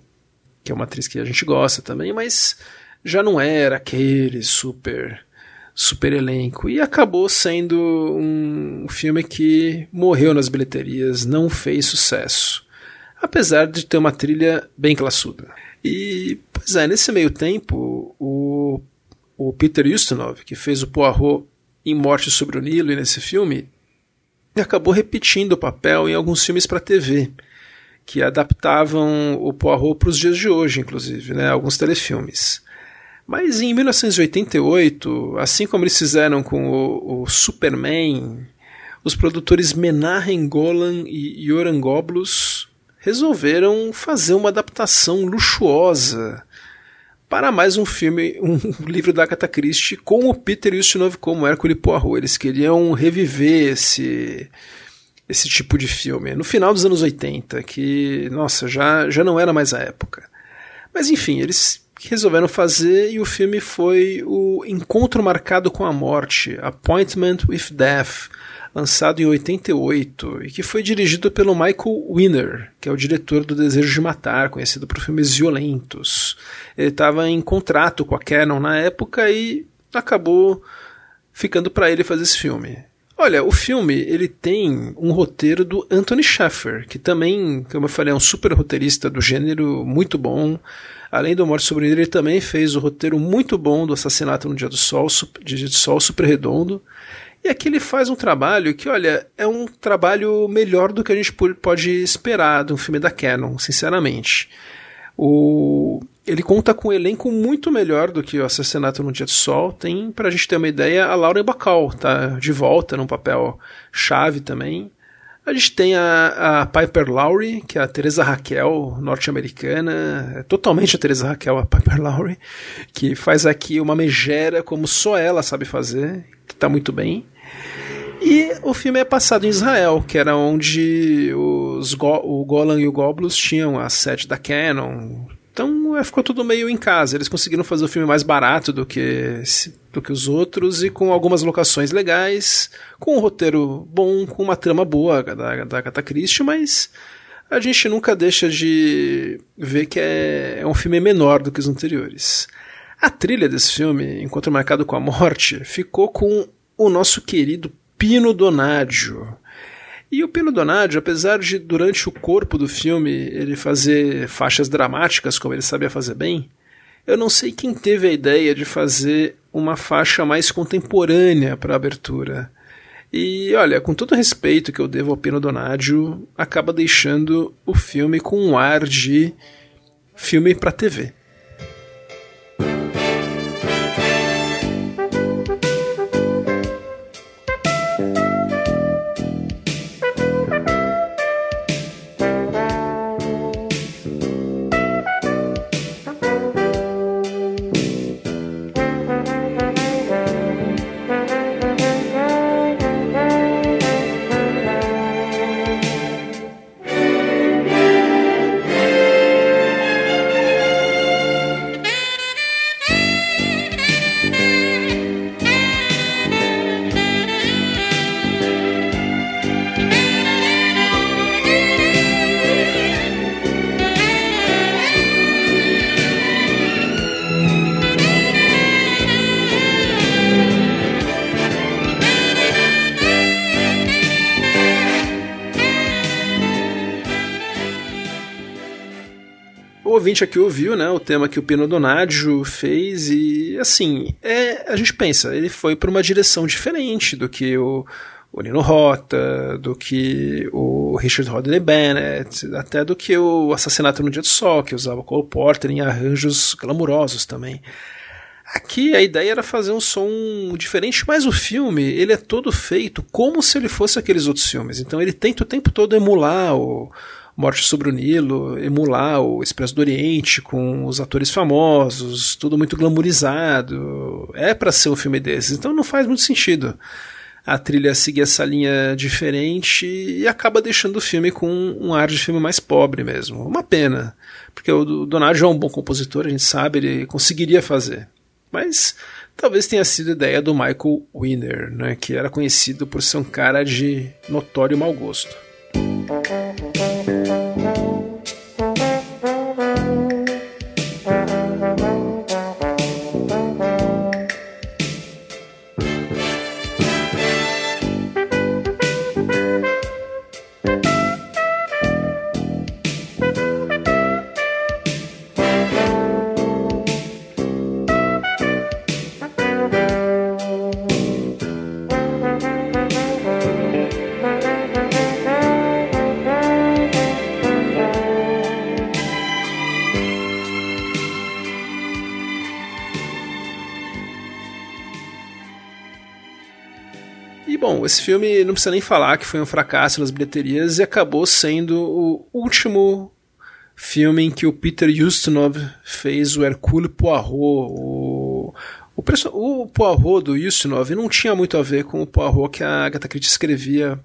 que é uma atriz que a gente gosta também, mas já não era aquele super super elenco e acabou sendo um filme que morreu nas bilheterias, não fez sucesso, apesar de ter uma trilha bem classuda. E, pois é, nesse meio tempo, o, o Peter Ustinov, que fez o Poirot em Morte sobre o Nilo e nesse filme, acabou repetindo o papel em alguns filmes para TV, que adaptavam o Poirot para os dias de hoje, inclusive, né, alguns telefilmes. Mas em 1988, assim como eles fizeram com o, o Superman, os produtores Menahem Golan e Yoran Goblos resolveram fazer uma adaptação luxuosa para mais um filme, um livro da Agatha Christie com o Peter Ustinov como Hércules Poirot. Eles queriam reviver esse esse tipo de filme no final dos anos 80, que nossa, já já não era mais a época. Mas enfim, eles resolveram fazer e o filme foi o Encontro Marcado com a Morte, Appointment with Death, lançado em 88 e que foi dirigido pelo Michael Winner, que é o diretor do Desejo de Matar, conhecido por filmes violentos. Ele estava em contrato com a Canon na época e acabou ficando para ele fazer esse filme. Olha, o filme ele tem um roteiro do Anthony Sheffer, que também, como eu falei, é um super roteirista do gênero, muito bom. Além do Morte sobre ele também fez o roteiro muito bom do Assassinato no Dia do Sol, Dia do Sol Super Redondo. E aqui ele faz um trabalho que, olha, é um trabalho melhor do que a gente pode esperar de um filme da Canon, sinceramente. O... Ele conta com um elenco muito melhor do que o Assassinato no Dia do Sol. Tem, pra gente ter uma ideia, a Laura Bacall tá de volta num papel chave também. A gente tem a, a Piper Lowry, que é a Teresa Raquel norte-americana, é totalmente a Teresa Raquel, a Piper Lowry, que faz aqui uma megera como só ela sabe fazer, que tá muito bem. E o filme é passado em Israel, que era onde os Go o Golan e o Goblus tinham a sede da Canon. Então é, ficou tudo meio em casa. Eles conseguiram fazer o filme mais barato do que, do que os outros e com algumas locações legais, com um roteiro bom, com uma trama boa da, da Agatha Christie, mas a gente nunca deixa de ver que é, é um filme menor do que os anteriores. A trilha desse filme, Encontro Marcado com a Morte, ficou com o nosso querido Pino Donaggio. E o Pino Donaggio, apesar de durante o corpo do filme ele fazer faixas dramáticas como ele sabia fazer bem, eu não sei quem teve a ideia de fazer uma faixa mais contemporânea para a abertura. E olha, com todo o respeito que eu devo ao Pino Donaggio, acaba deixando o filme com um ar de filme para TV. Ouvinte aqui ouviu, né, o tema que o Pino Donaggio fez e, assim, é, a gente pensa, ele foi para uma direção diferente do que o, o Nino Rota, do que o Richard Rodney Bennett, até do que o Assassinato no Dia do Sol, que usava Cole Porter em arranjos glamurosos também. Aqui a ideia era fazer um som diferente, mas o filme ele é todo feito como se ele fosse aqueles outros filmes. Então ele tenta o tempo todo emular o, Morte sobre o Nilo, emular o Expresso do Oriente com os atores famosos, tudo muito glamourizado. É para ser um filme desses, então não faz muito sentido a trilha seguir essa linha diferente e acaba deixando o filme com um ar de filme mais pobre mesmo. Uma pena, porque o Donaggio é um bom compositor, a gente sabe, ele conseguiria fazer. Mas talvez tenha sido ideia do Michael Winner, né, que era conhecido por ser um cara de notório mau gosto. Filme não precisa nem falar que foi um fracasso nas bilheterias e acabou sendo o último filme em que o Peter Ustinov fez o Hercule Poirot. O, o, o Poirot do Ustinov não tinha muito a ver com o Poirot que a Agatha Christie escrevia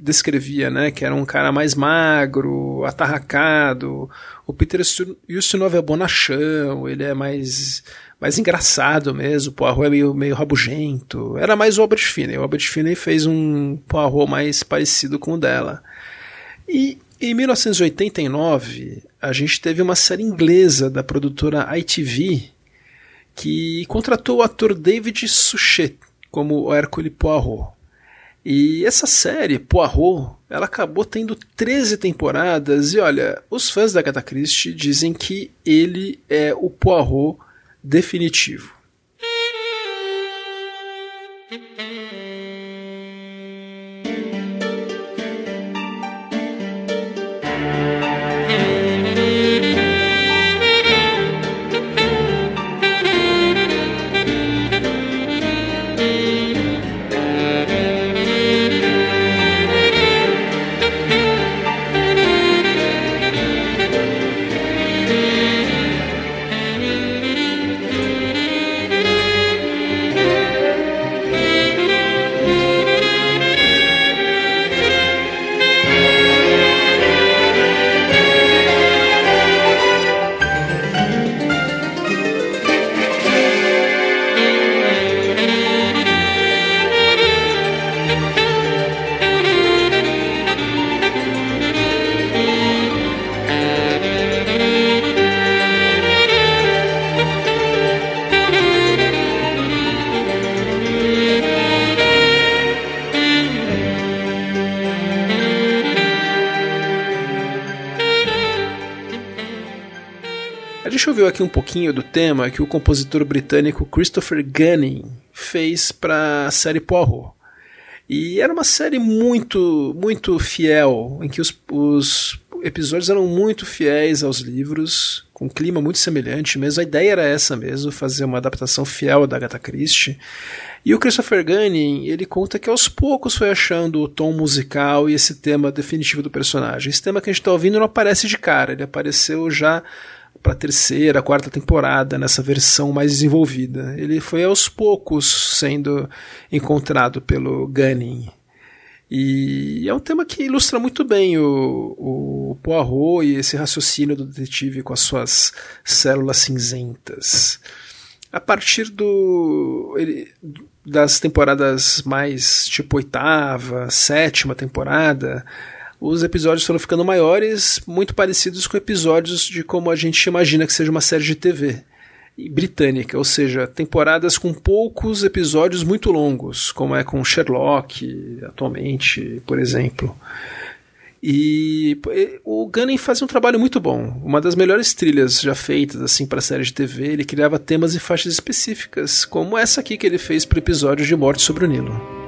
descrevia, né, que era um cara mais magro, atarracado. O Peter Ustinov é bonachão, ele é mais mais engraçado mesmo, o Poirot é meio, meio rabugento. Era mais o Albert Finney. O Albert Finney fez um Poirot mais parecido com o dela. E em 1989, a gente teve uma série inglesa da produtora ITV que contratou o ator David Suchet como Hercule Poirot. E essa série, Poirot, ela acabou tendo 13 temporadas e olha, os fãs da Agatha Christie dizem que ele é o Poirot definitivo. Ouviu aqui um pouquinho do tema que o compositor britânico Christopher Gunning fez para a série Poirot. E era uma série muito, muito fiel, em que os, os episódios eram muito fiéis aos livros, com um clima muito semelhante mesmo. A ideia era essa mesmo, fazer uma adaptação fiel da Agatha Christie. E o Christopher Gunning, ele conta que aos poucos foi achando o tom musical e esse tema definitivo do personagem. Esse tema que a gente está ouvindo não aparece de cara, ele apareceu já para a terceira, quarta temporada nessa versão mais desenvolvida. Ele foi aos poucos sendo encontrado pelo Gunning. E é um tema que ilustra muito bem o, o Poirot e esse raciocínio do detetive com as suas células cinzentas. A partir do, ele, das temporadas mais tipo oitava, sétima temporada, os episódios foram ficando maiores, muito parecidos com episódios de como a gente imagina que seja uma série de TV britânica, ou seja, temporadas com poucos episódios muito longos, como é com Sherlock atualmente, por exemplo. E o Gunning fazia um trabalho muito bom, uma das melhores trilhas já feitas assim para séries de TV. Ele criava temas e faixas específicas, como essa aqui que ele fez para episódios de Morte sobre o Nilo.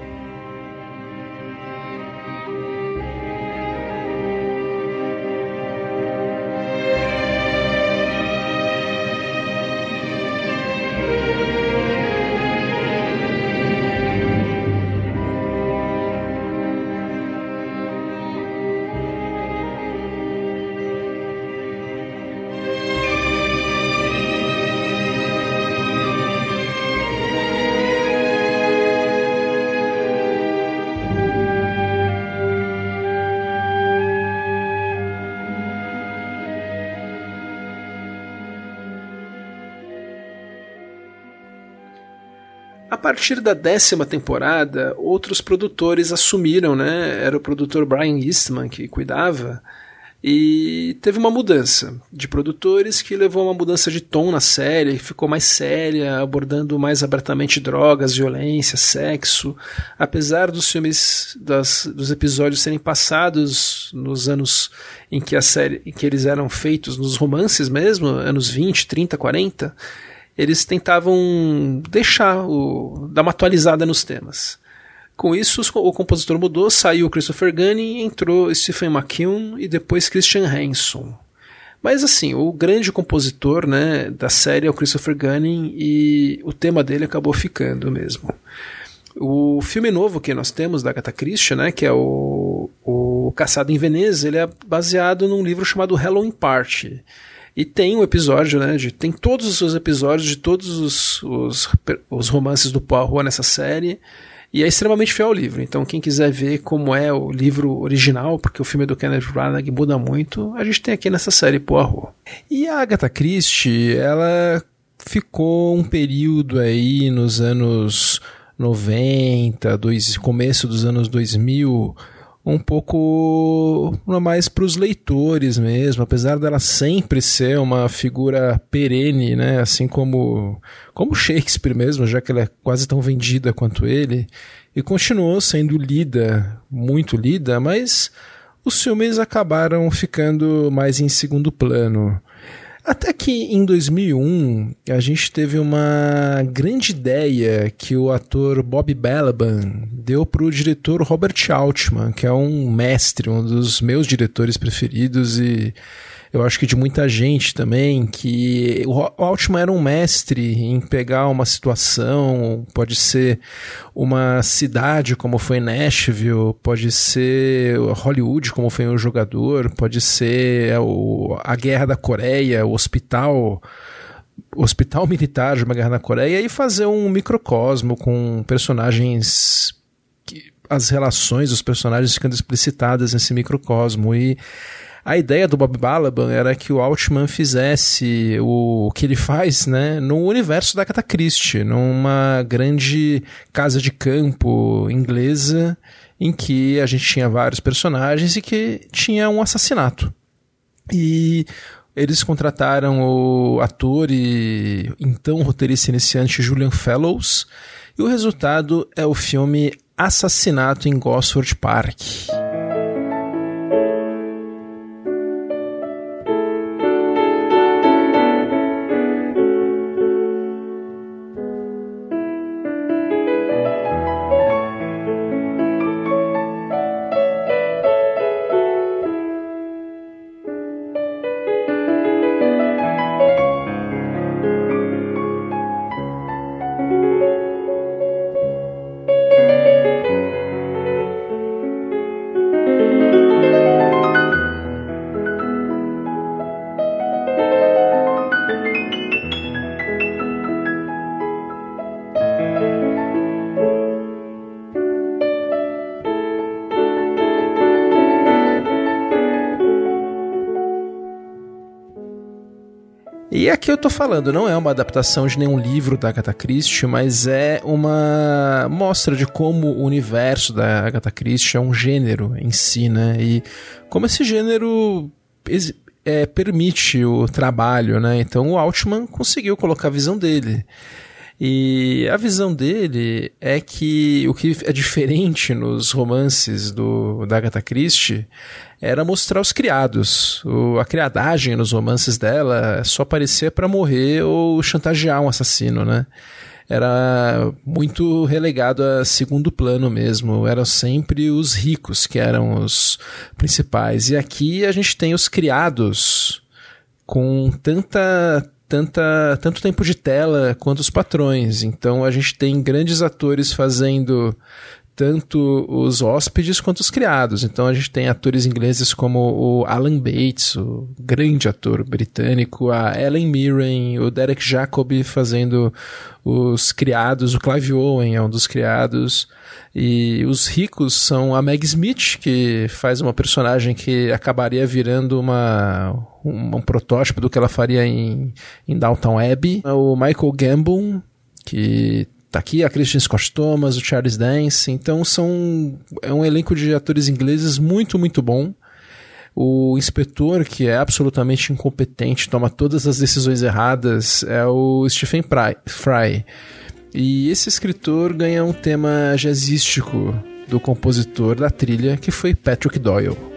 Partir da décima temporada, outros produtores assumiram, né? Era o produtor Brian Eastman que cuidava. E teve uma mudança de produtores que levou a uma mudança de tom na série, ficou mais séria, abordando mais abertamente drogas, violência, sexo. Apesar dos filmes, das, dos episódios serem passados nos anos em que a série, em que eles eram feitos, nos romances mesmo, anos 20, 30, 40, eles tentavam deixar o, dar uma atualizada nos temas. Com isso, o compositor mudou, saiu Christopher Gunning, entrou Stephen McKeown e depois Christian Hanson. Mas assim, o grande compositor né, da série é o Christopher Gunning e o tema dele acabou ficando mesmo. O filme novo que nós temos da Agatha Christie, né, que é o, o Caçado em Veneza, ele é baseado num livro chamado Halloween Party. E tem um episódio, né? De, tem todos os episódios de todos os, os, os romances do Poirot nessa série. E é extremamente fiel ao livro. Então, quem quiser ver como é o livro original, porque o filme do Kenneth Branagh muda muito, a gente tem aqui nessa série Poirot. E a Agatha Christie, ela ficou um período aí nos anos 90, dois, começo dos anos 2000, um pouco mais para os leitores mesmo, apesar dela sempre ser uma figura perene, né? Assim como como Shakespeare mesmo, já que ela é quase tão vendida quanto ele, e continuou sendo lida, muito lida, mas os filmes acabaram ficando mais em segundo plano. Até que em 2001 a gente teve uma grande ideia que o ator Bob Balaban deu para o diretor Robert Altman, que é um mestre, um dos meus diretores preferidos e eu acho que de muita gente também, que o Altman era um mestre em pegar uma situação, pode ser uma cidade como foi Nashville, pode ser Hollywood como foi o jogador, pode ser é, a Guerra da Coreia, o hospital hospital militar de uma guerra na Coreia e fazer um microcosmo com personagens as relações dos personagens ficando explicitadas nesse microcosmo. E a ideia do Bob Balaban era que o Altman fizesse o que ele faz, né, no universo da Agatha Christie, numa grande casa de campo inglesa em que a gente tinha vários personagens e que tinha um assassinato. E eles contrataram o ator e então roteirista iniciante Julian Fellows, e o resultado é o filme Assassinato em Gosford Park. E aqui eu tô falando, não é uma adaptação de nenhum livro da Agatha Christie, mas é uma mostra de como o universo da Agatha Christie é um gênero em si, né? E como esse gênero é, permite o trabalho, né? Então o Altman conseguiu colocar a visão dele. E a visão dele é que o que é diferente nos romances do, da Agatha Christie era mostrar os criados. O, a criadagem nos romances dela só aparecia para morrer ou chantagear um assassino, né? Era muito relegado a segundo plano mesmo. Eram sempre os ricos que eram os principais. E aqui a gente tem os criados com tanta tanta, tanto tempo de tela quanto os patrões. Então a gente tem grandes atores fazendo tanto os hóspedes quanto os criados. Então a gente tem atores ingleses como o Alan Bates, o grande ator britânico, a Ellen Mirren, o Derek Jacobi fazendo os criados, o Clive Owen é um dos criados. E os ricos são a Meg Smith, que faz uma personagem que acabaria virando uma, um, um protótipo do que ela faria em, em Downtown Abbey. O Michael Gambon, que tá aqui, a Christian Scott Thomas, o Charles Dance. Então são é um elenco de atores ingleses muito, muito bom. O inspetor, que é absolutamente incompetente, toma todas as decisões erradas, é o Stephen Fry. E esse escritor ganha um tema jazzístico do compositor da trilha, que foi Patrick Doyle.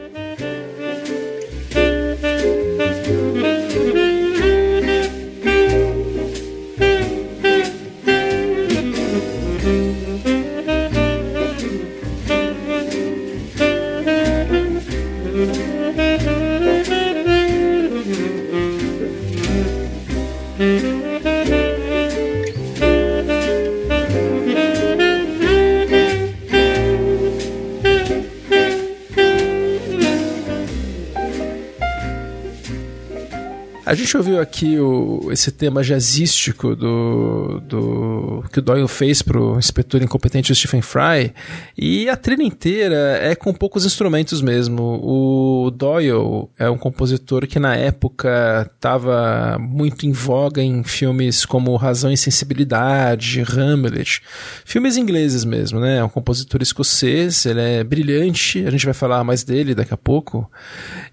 A gente ouviu aqui o, esse tema jazzístico do, do que o Doyle fez pro inspetor incompetente Stephen Fry e a trilha inteira é com poucos instrumentos mesmo. O Doyle é um compositor que na época estava muito em voga em filmes como Razão e Sensibilidade, Hamlet, filmes ingleses mesmo, né? É um compositor escocês, ele é brilhante, a gente vai falar mais dele daqui a pouco.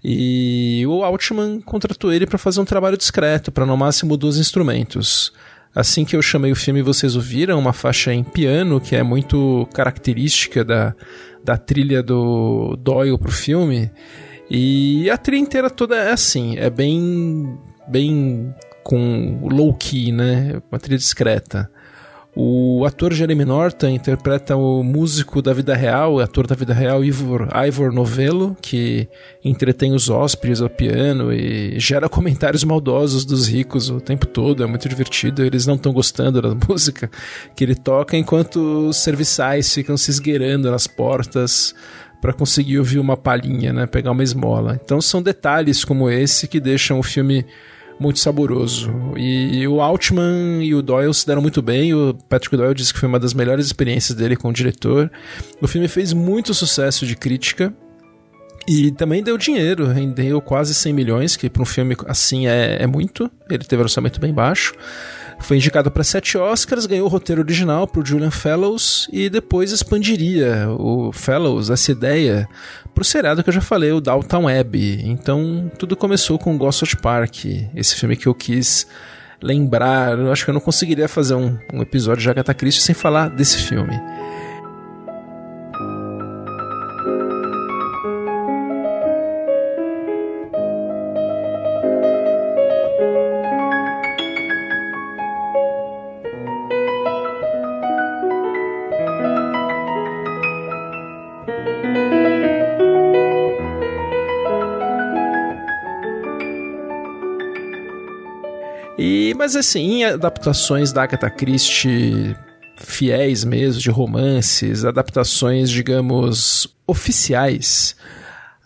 E o Altman contratou ele para fazer um trabalho discreto, para no máximo dois instrumentos. Assim que eu chamei o filme, vocês ouviram uma faixa em piano que é muito característica da, da trilha do Doyle pro filme. E a trilha inteira toda é assim, é bem bem com low key, né? Uma trilha discreta. O ator Jeremy Norton interpreta o músico da vida real, o ator da vida real Ivor, Ivor Novello, que entretém os hóspedes ao piano e gera comentários maldosos dos ricos o tempo todo, é muito divertido. Eles não estão gostando da música que ele toca, enquanto os serviçais ficam se esgueirando nas portas para conseguir ouvir uma palhinha, né, pegar uma esmola. Então são detalhes como esse que deixam o filme muito saboroso. E o Altman e o Doyle se deram muito bem. O Patrick Doyle disse que foi uma das melhores experiências dele com o diretor. O filme fez muito sucesso de crítica. E também deu dinheiro, rendeu quase 100 milhões, que para um filme assim é, é muito. Ele teve um orçamento bem baixo. Foi indicado para sete Oscars, ganhou o roteiro original o Julian Fellows e depois expandiria o Fellows, essa ideia, para o seriado que eu já falei, o Downtown Abbey. Então tudo começou com Gosford Park, esse filme que eu quis lembrar. Eu acho que eu não conseguiria fazer um, um episódio de Agatha Christie sem falar desse filme. Mas assim, em adaptações da Agatha Christie fiéis mesmo, de romances, adaptações, digamos, oficiais,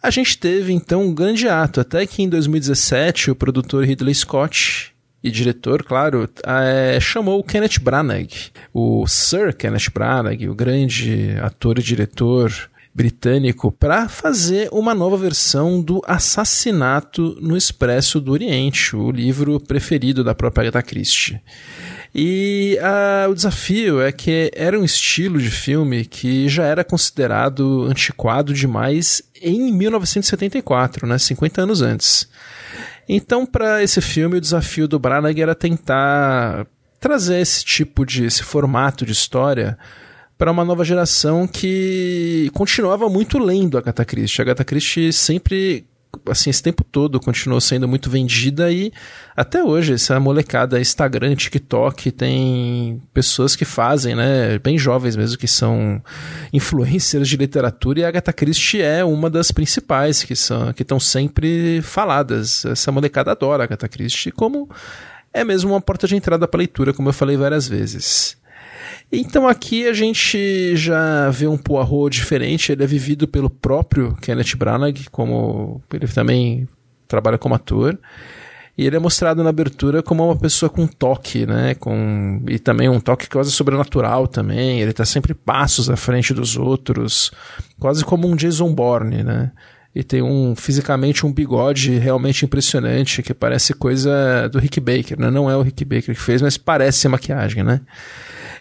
a gente teve então um grande ato. Até que em 2017 o produtor Ridley Scott e diretor, claro, é, chamou o Kenneth Branagh, o Sir Kenneth Branagh, o grande ator e diretor britânico para fazer uma nova versão do Assassinato no Expresso do Oriente, o livro preferido da própria Agatha Christie. E o desafio é que era um estilo de filme que já era considerado antiquado demais em 1974, né, 50 anos antes. Então, para esse filme, o desafio do Branagh era tentar trazer esse tipo de esse formato de história para uma nova geração que continuava muito lendo a Agatha Christie. A Agatha Christie sempre assim, esse tempo todo continuou sendo muito vendida e até hoje essa molecada Instagram, TikTok, tem pessoas que fazem, né, bem jovens mesmo, que são influencers de literatura e a Agatha Christie é uma das principais que são, que estão sempre faladas. Essa molecada adora a Agatha Christie, como é mesmo uma porta de entrada para leitura, como eu falei várias vezes. Então aqui a gente já vê um Poirot diferente, ele é vivido pelo próprio Kenneth Branagh, como ele também trabalha como ator. E ele é mostrado na abertura como uma pessoa com toque, né? Com, e também um toque quase sobrenatural também. Ele está sempre passos à frente dos outros, quase como um Jason Bourne, né? E tem um fisicamente um bigode realmente impressionante, que parece coisa do Rick Baker, né? Não é o Rick Baker que fez, mas parece maquiagem, né?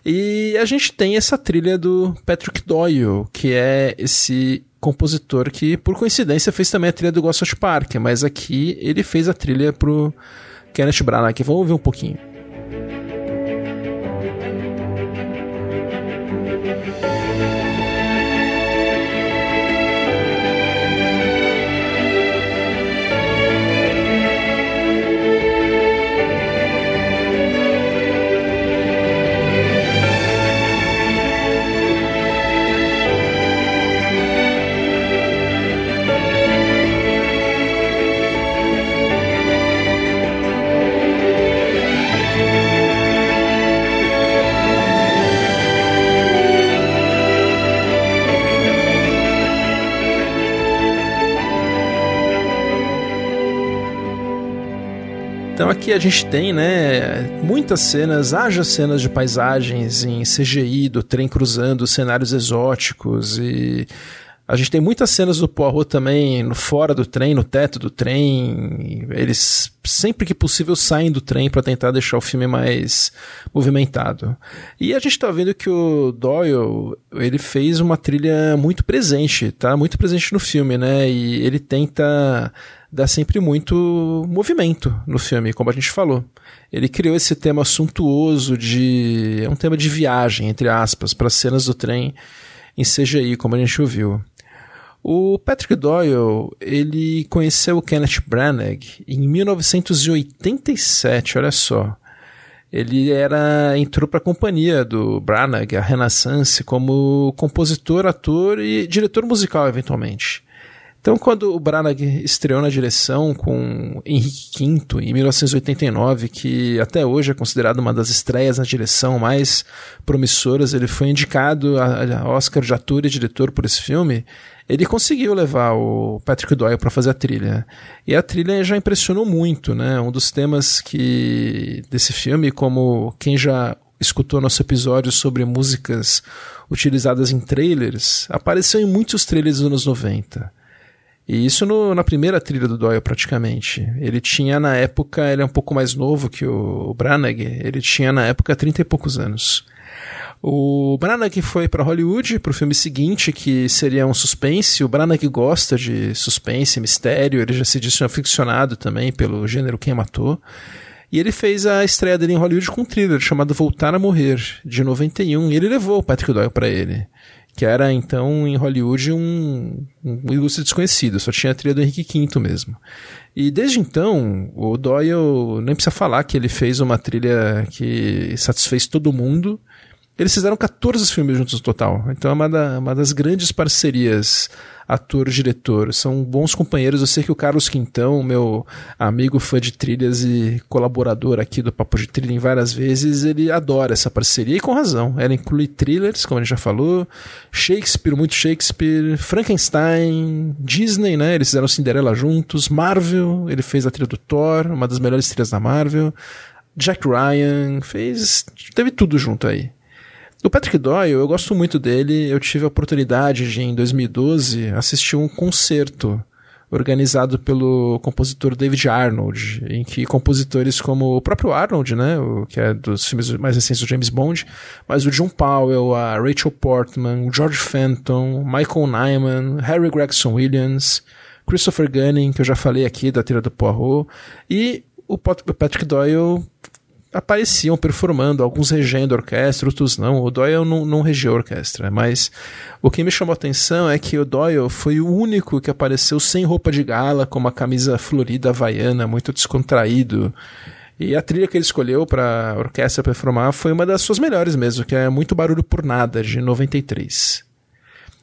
E a gente tem essa trilha do Patrick Doyle, que é esse compositor que, por coincidência, fez também a trilha do Ghost Park, mas aqui ele fez a trilha pro Kenneth Branagh. Vamos ouvir um pouquinho. Aqui a gente tem, né, muitas cenas, haja cenas de paisagens em CGI do trem cruzando cenários exóticos e a gente tem muitas cenas do Poirot também no fora do trem, no teto do trem. Eles sempre que possível saem do trem para tentar deixar o filme mais movimentado. E a gente está vendo que o Doyle, ele fez uma trilha muito presente, tá? Muito presente no filme, né? E ele tenta dar sempre muito movimento no filme, como a gente falou. Ele criou esse tema suntuoso de é um tema de viagem, entre aspas, para cenas do trem em CGI, como a gente ouviu. O Patrick Doyle, ele conheceu o Kenneth Branagh em 1987, olha só. Ele era entrou para a companhia do Branagh, a Renaissance, como compositor, ator e diretor musical eventualmente. Então, quando o Branagh estreou na direção com Henrique V em 1989, que até hoje é considerado uma das estreias na direção mais promissoras, ele foi indicado a Oscar de ator e diretor por esse filme ele conseguiu levar o Patrick Doyle para fazer a trilha. E a trilha já impressionou muito, né? Um dos temas que desse filme, como quem já escutou nosso episódio sobre músicas utilizadas em trailers, apareceu em muitos trailers dos anos 90. E isso no, na primeira trilha do Doyle, praticamente. Ele tinha na época, ele é um pouco mais novo que o, Branagh, ele tinha na época 30 e poucos anos. O Branagh foi para Hollywood para o filme seguinte, que seria um suspense. O Branagh gosta de suspense, mistério, ele já se disse aficionado também pelo gênero Quem Matou. E ele fez a estreia dele em Hollywood com um thriller chamado Voltar a Morrer, de 91. E ele levou o Patrick Doyle para ele, que era então em Hollywood um, um ilustre desconhecido, só tinha a trilha do Henrique V mesmo. E desde então, o Doyle nem precisa falar que ele fez uma trilha que satisfez todo mundo eles fizeram 14 filmes juntos no total. Então é uma, da, uma das grandes parcerias ator-diretor. São bons companheiros. Eu sei que o Carlos Quintão, meu amigo fã de trilhas e colaborador aqui do Papo de Trilha em várias vezes, ele adora essa parceria e com razão. Ela inclui thrillers, como gente já falou, Shakespeare, muito Shakespeare, Frankenstein, Disney, né? Eles fizeram Cinderela juntos, Marvel, ele fez a trilha do Thor, uma das melhores trilhas da Marvel. Jack Ryan, fez. teve tudo junto aí. O Patrick Doyle, eu gosto muito dele. Eu tive a oportunidade de, em 2012, assistir um concerto organizado pelo compositor David Arnold, em que compositores como o próprio Arnold, né, o, que é dos filmes mais recentes do James Bond, mas o John Powell, a Rachel Portman, o George Fenton, Michael Nyman, Harry Gregson Williams, Christopher Gunning, que eu já falei aqui da trilha do Poirot, e o Patrick Doyle apareciam performando, alguns regendo a orquestra, outros não. O Doyle não, não regiu a orquestra, mas o que me chamou a atenção é que o Doyle foi o único que apareceu sem roupa de gala, com uma camisa florida havaiana, muito descontraído. E a trilha que ele escolheu para orquestra performar foi uma das suas melhores mesmo, que é Muito Barulho por Nada, de 93.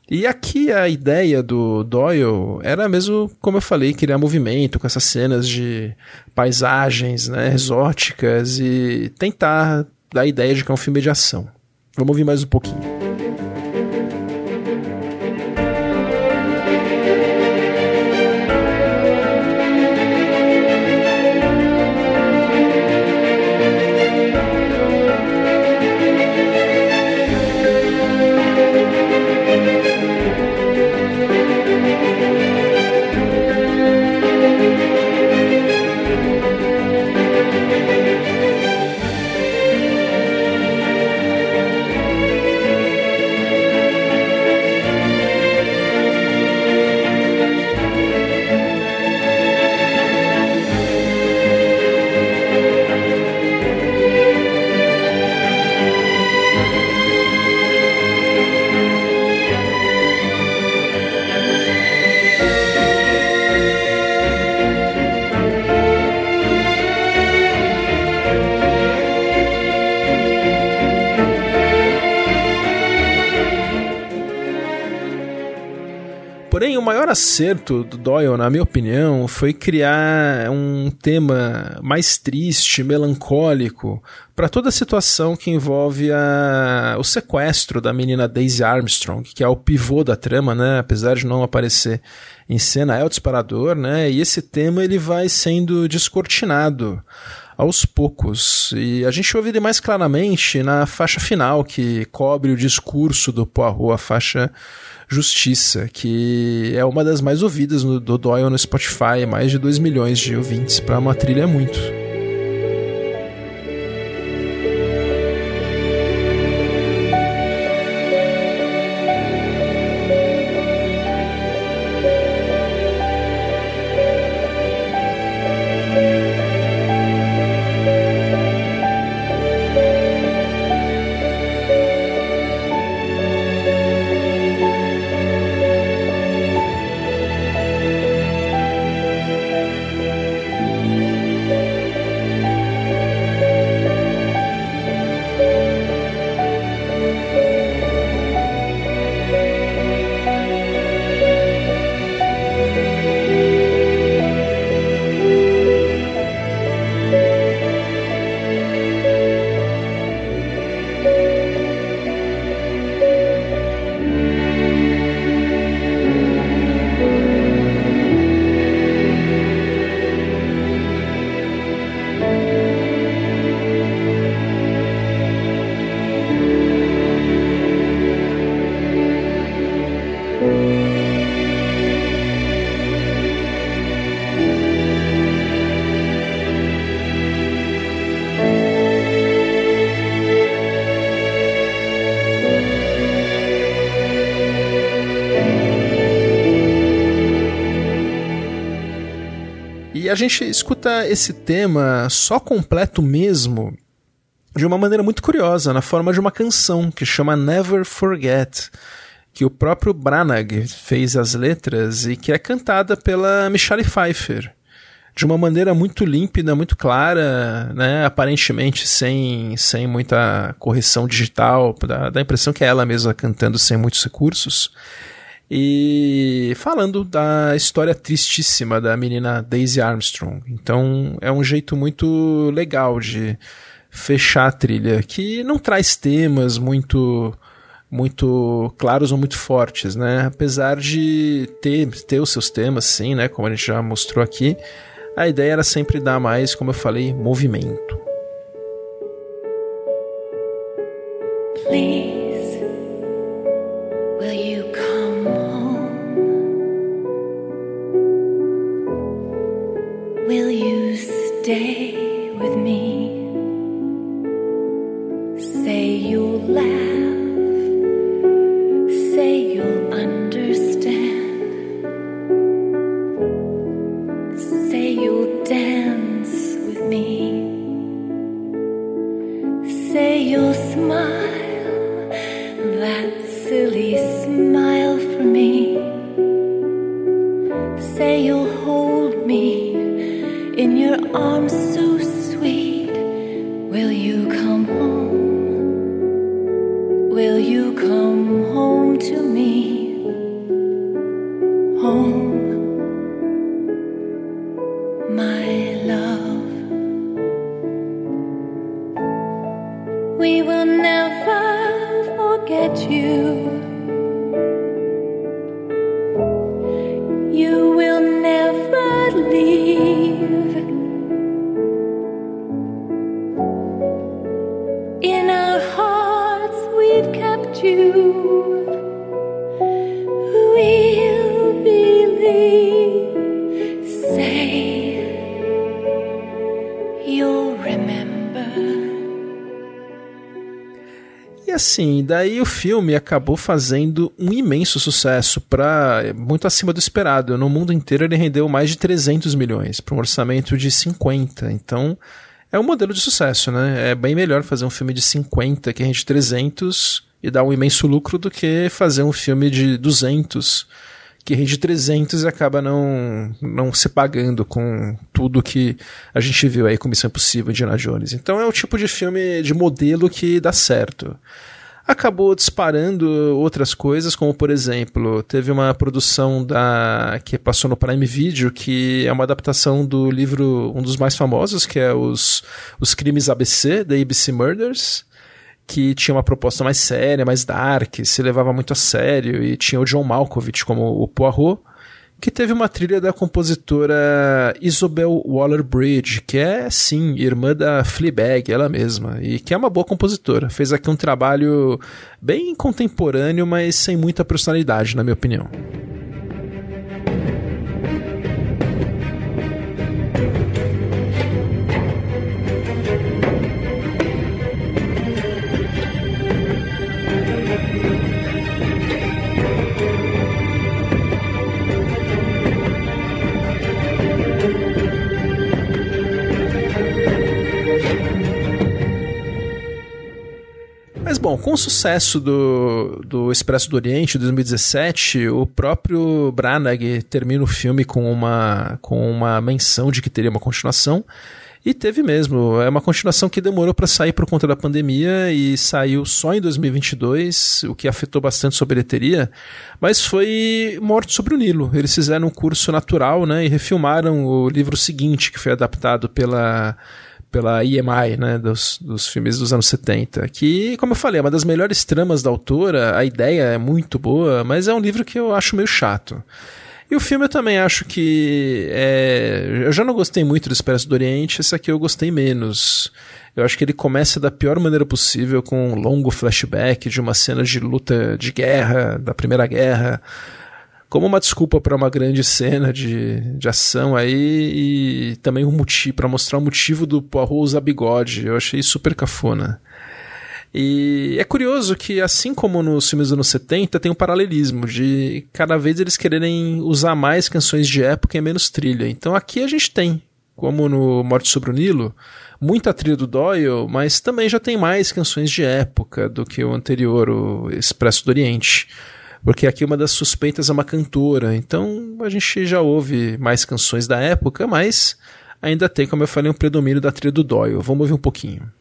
E aqui a ideia do Doyle era mesmo, como eu falei, criar movimento com essas cenas de paisagens né, exóticas e tentar dar a ideia de que é um filme de ação. Vamos ouvir mais um pouquinho. Acerto do Doyle, na minha opinião, foi criar um tema mais triste, melancólico, para toda a situação que envolve a, o sequestro da menina Daisy Armstrong, que é o pivô da trama, né? Apesar de não aparecer em cena, é o disparador, né? E esse tema ele vai sendo descortinado aos poucos. E a gente ouve ele mais claramente na faixa final, que cobre o discurso do Poirot, a faixa Justiça, que é uma das mais ouvidas no, do Doyle no Spotify, mais de 2 milhões de ouvintes. Para uma trilha é muito. Gente escuta esse tema só completo mesmo de uma maneira muito curiosa, na forma de uma canção que chama Never Forget, que o próprio Branagh fez as letras e que é cantada pela Michelle Pfeiffer. De uma maneira muito límpida, muito clara, né? aparentemente sem, sem muita correção digital, dá, dá a impressão que é ela mesma cantando sem muitos recursos e falando da história tristíssima da menina Daisy Armstrong. Então é um jeito muito legal de fechar a trilha, que não traz temas muito muito claros ou muito fortes, né? Apesar de ter, ter os seus temas, sim, né? Como a gente já mostrou aqui, a ideia era sempre dar mais, como eu falei, movimento. down. Daí o filme acabou fazendo um imenso sucesso, para muito acima do esperado. No mundo inteiro ele rendeu mais de 300 milhões, para um orçamento de 50. Então, é um modelo de sucesso, né? É bem melhor fazer um filme de 50 que rende 300 e dar um imenso lucro do que fazer um filme de 200 que rende 300 e acaba não, não se pagando com tudo que a gente viu aí com Missão Impossível e Indiana Jones. Então é o tipo de filme de modelo que dá certo acabou disparando outras coisas, como por exemplo, teve uma produção da que passou no Prime Video, que é uma adaptação do livro, um dos mais famosos, que é os, os Crimes ABC, da ABC Murders, que tinha uma proposta mais séria, mais dark, se levava muito a sério, e tinha o John Malkovich como o Poirot, que teve uma trilha da compositora Isobel Waller-Bridge, que é, sim, irmã da Fleabag, ela mesma, e que é uma boa compositora. Fez aqui um trabalho bem contemporâneo, mas sem muita personalidade, na minha opinião. Bom, com o sucesso do, do Expresso do Oriente, 2017, o próprio Branagh termina o filme com uma, com uma menção de que teria uma continuação. E teve mesmo. É uma continuação que demorou para sair por conta da pandemia e saiu só em 2022, o que afetou bastante sua bilheteria. Mas foi Morte sobre o Nilo. Eles fizeram um curso natural né, e refilmaram o livro seguinte, que foi adaptado pela pela EMI, né, dos, dos filmes dos anos 70, que, como eu falei, é uma das melhores tramas da autora, a ideia é muito boa, mas é um livro que eu acho meio chato. E o filme eu também acho que. É, eu já não gostei muito do Expresso do Oriente, esse aqui eu gostei menos. Eu acho que ele começa da pior maneira possível, com um longo flashback de uma cena de luta de guerra, da Primeira Guerra como uma desculpa para uma grande cena de, de ação aí e também um motivo para mostrar o motivo do Poirot usar bigode. Eu achei super cafona. E é curioso que, assim como nos filmes dos anos 70, tem um paralelismo de cada vez eles quererem usar mais canções de época e menos trilha. Então aqui a gente tem, como no Morte sobre o Nilo, muita trilha do Doyle, mas também já tem mais canções de época do que o anterior, o Expresso do Oriente porque aqui uma das suspeitas é uma cantora, então a gente já ouve mais canções da época, mas ainda tem, como eu falei, um predomínio da trilha do Doyle. Vamos ouvir um pouquinho.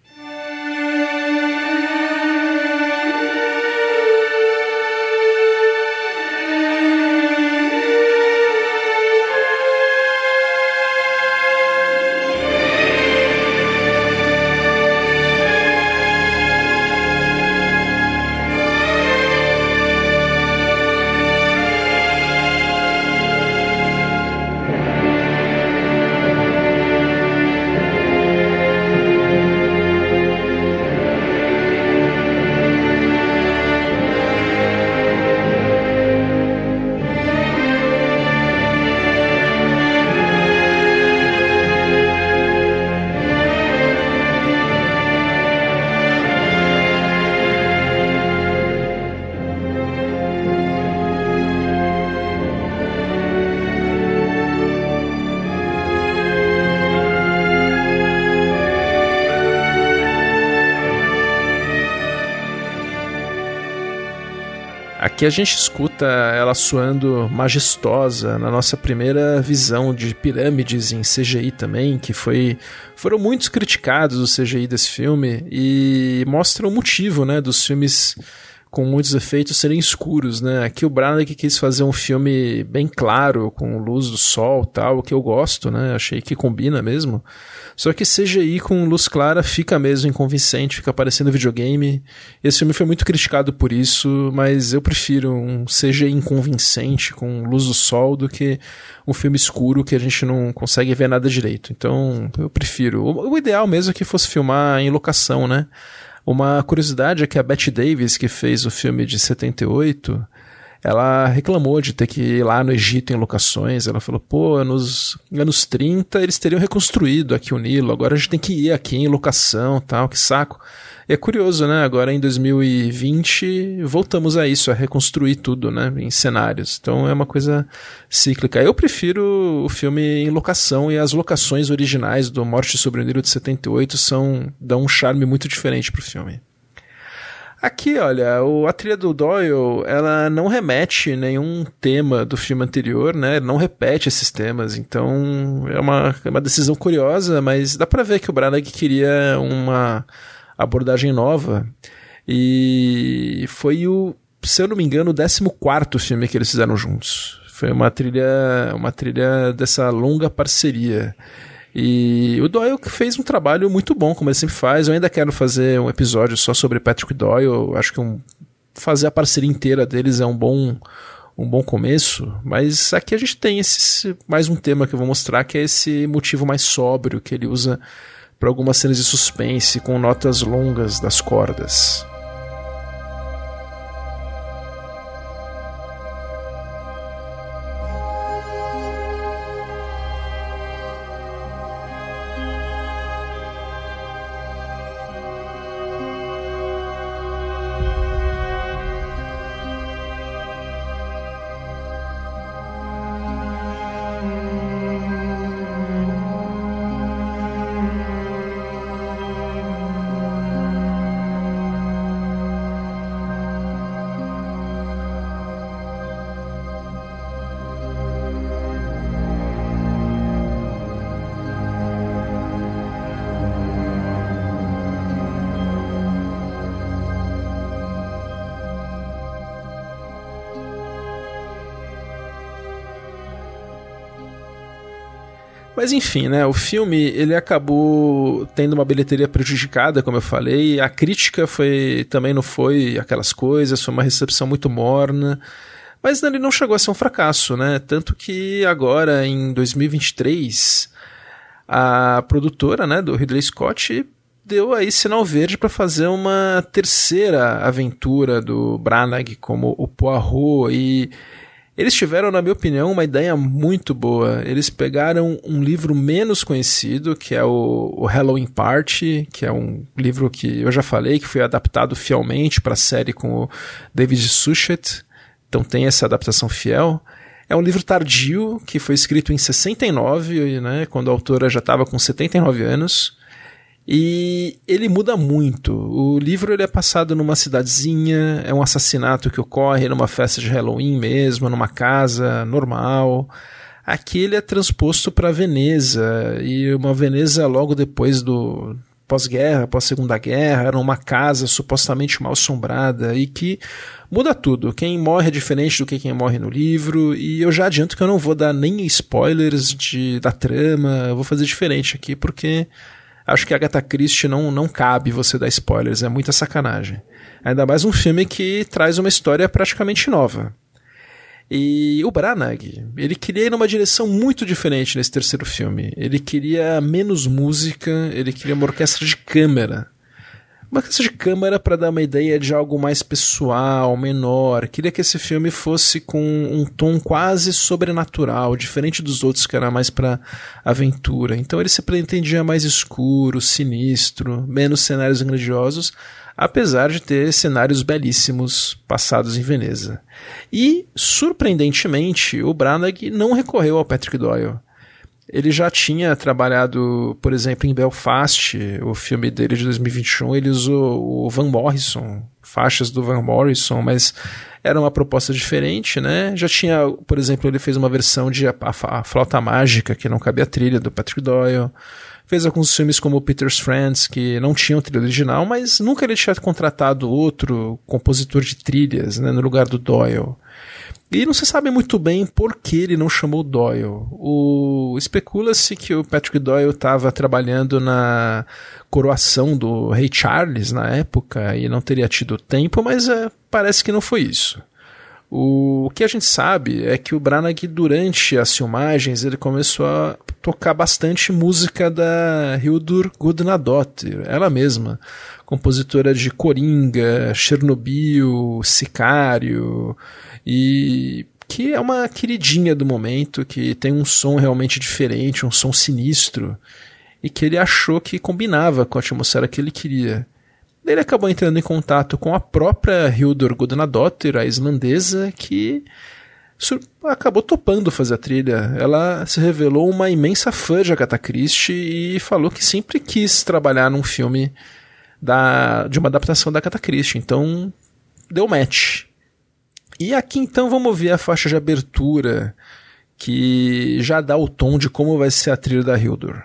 Aqui a gente escuta ela soando majestosa na nossa primeira visão de pirâmides em CGI também, que foi foram muitos criticados o CGI desse filme e mostra o motivo, né, dos filmes com muitos efeitos serem escuros, né? Aqui o Branagh quis fazer um filme bem claro, com luz do sol tal, o que eu gosto, né? Achei que combina mesmo. Só que CGI com luz clara fica mesmo inconvincente, fica parecendo videogame. Esse filme foi muito criticado por isso, mas eu prefiro um CGI inconvincente com luz do sol do que um filme escuro que a gente não consegue ver nada direito. Então, eu prefiro. O, ideal mesmo é que fosse filmar em locação, né? Uma curiosidade é que a Bette Davis, que fez o filme de 78, ela reclamou de ter que ir lá no Egito em locações. Ela falou, pô, nos anos 30 eles teriam reconstruído aqui o Nilo, agora a gente tem que ir aqui em locação tal, que saco. É curioso, né? Agora em 2020 voltamos a isso, a reconstruir tudo, né? Em cenários. Então é uma coisa cíclica. Eu prefiro o filme em locação e as locações originais do Morte sobre o Nilo de 78 são dão um charme muito diferente pro filme. Aqui, olha, o, a trilha do Doyle, ela não remete nenhum tema do filme anterior, né? Não repete esses temas, então é uma, é uma decisão curiosa, mas dá pra ver que o Branagh queria uma abordagem nova. E foi o, se eu não me engano, o 14 filme que eles fizeram juntos. Foi uma trilha, uma trilha dessa longa parceria. E o Doyle fez um trabalho muito bom, como ele sempre faz. Eu ainda quero fazer um episódio só sobre Patrick Doyle. Acho que um, fazer a parceria inteira deles é um bom um bom começo, mas aqui a gente tem esse mais um tema que eu vou mostrar que é esse motivo mais sóbrio que ele usa para algumas cenas de suspense com notas longas das cordas. Mas enfim, né? O filme ele acabou tendo uma bilheteria prejudicada, como eu falei. A crítica foi também não foi aquelas coisas, foi uma recepção muito morna. Mas ele não chegou a ser um fracasso, né? Tanto que agora, em 2023, a produtora né, do Ridley Scott deu aí sinal verde para fazer uma terceira aventura do Branagh como o Poirot e eles tiveram, na minha opinião, uma ideia muito boa. Eles pegaram um livro menos conhecido, que é o, o Halloween Party, que é um livro que eu já falei, que foi adaptado fielmente para a série com o David Suchet. Então tem essa adaptação fiel. É um livro tardio, que foi escrito em 69, né, quando a autora já estava com 79 anos. E ele muda muito. O livro ele é passado numa cidadezinha, é um assassinato que ocorre numa festa de Halloween mesmo, numa casa normal. Aqui ele é transposto para Veneza, e uma Veneza logo depois do pós-guerra, pós-segunda guerra, era uma casa supostamente mal assombrada e que muda tudo. Quem morre é diferente do que quem morre no livro, e eu já adianto que eu não vou dar nem spoilers de, da trama, eu vou fazer diferente aqui porque acho que Agatha Christie não, não cabe você dar spoilers, é muita sacanagem. Ainda mais um filme que traz uma história praticamente nova. E o Branagh, ele queria ir numa direção muito diferente nesse terceiro filme. Ele queria menos música, ele queria uma orquestra de câmera uma questão de câmera para dar uma ideia de algo mais pessoal, menor. Queria que esse filme fosse com um tom quase sobrenatural, diferente dos outros que era mais para aventura. Então ele se pretendia mais escuro, sinistro, menos cenários grandiosos, apesar de ter cenários belíssimos passados em Veneza. E, surpreendentemente, o Branagh não recorreu ao Patrick Doyle. Ele já tinha trabalhado, por exemplo, em Belfast, o filme dele de 2021, ele usou o Van Morrison, faixas do Van Morrison, mas era uma proposta diferente, né? Já tinha, por exemplo, ele fez uma versão de A, a, a Flauta Mágica, que não cabia a trilha, do Patrick Doyle. Fez alguns filmes como Peter's Friends, que não tinham trilha original, mas nunca ele tinha contratado outro compositor de trilhas, né, no lugar do Doyle. E não se sabe muito bem por que ele não chamou Doyle. O... Especula-se que o Patrick Doyle estava trabalhando na coroação do rei Charles na época e não teria tido tempo, mas é, parece que não foi isso. O que a gente sabe é que o Branagh, durante as filmagens, ele começou a tocar bastante música da Hildur Gudnadottir, ela mesma, compositora de Coringa, Chernobyl, Sicário, e que é uma queridinha do momento, que tem um som realmente diferente, um som sinistro, e que ele achou que combinava com a atmosfera que ele queria. Ele acabou entrando em contato com a própria Hildur Gudnadottir, a islandesa, que acabou topando fazer a trilha. Ela se revelou uma imensa fã de Agatha Christie e falou que sempre quis trabalhar num filme da, de uma adaptação da Agatha Christie. Então, deu match. E aqui então vamos ouvir a faixa de abertura que já dá o tom de como vai ser a trilha da Hildur.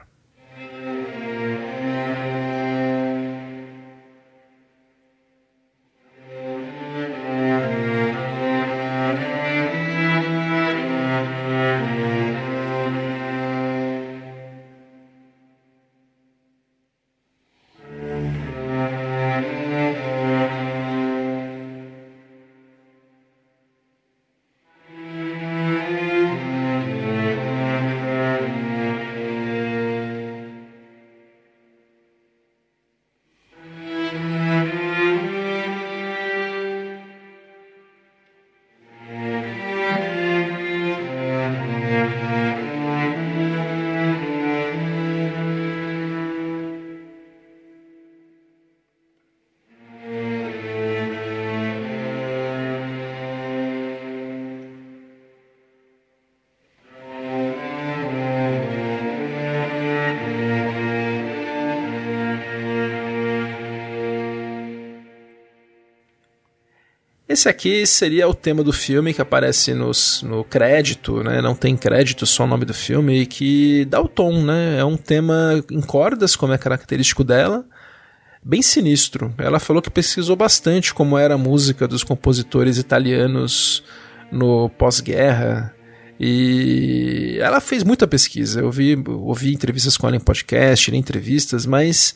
Esse aqui seria o tema do filme que aparece nos, no crédito, né? Não tem crédito, só o nome do filme, e que dá o tom, né? É um tema em cordas, como é característico dela, bem sinistro. Ela falou que pesquisou bastante como era a música dos compositores italianos no pós-guerra. E ela fez muita pesquisa. Eu ouvi, ouvi entrevistas com ela em podcast, em entrevistas, mas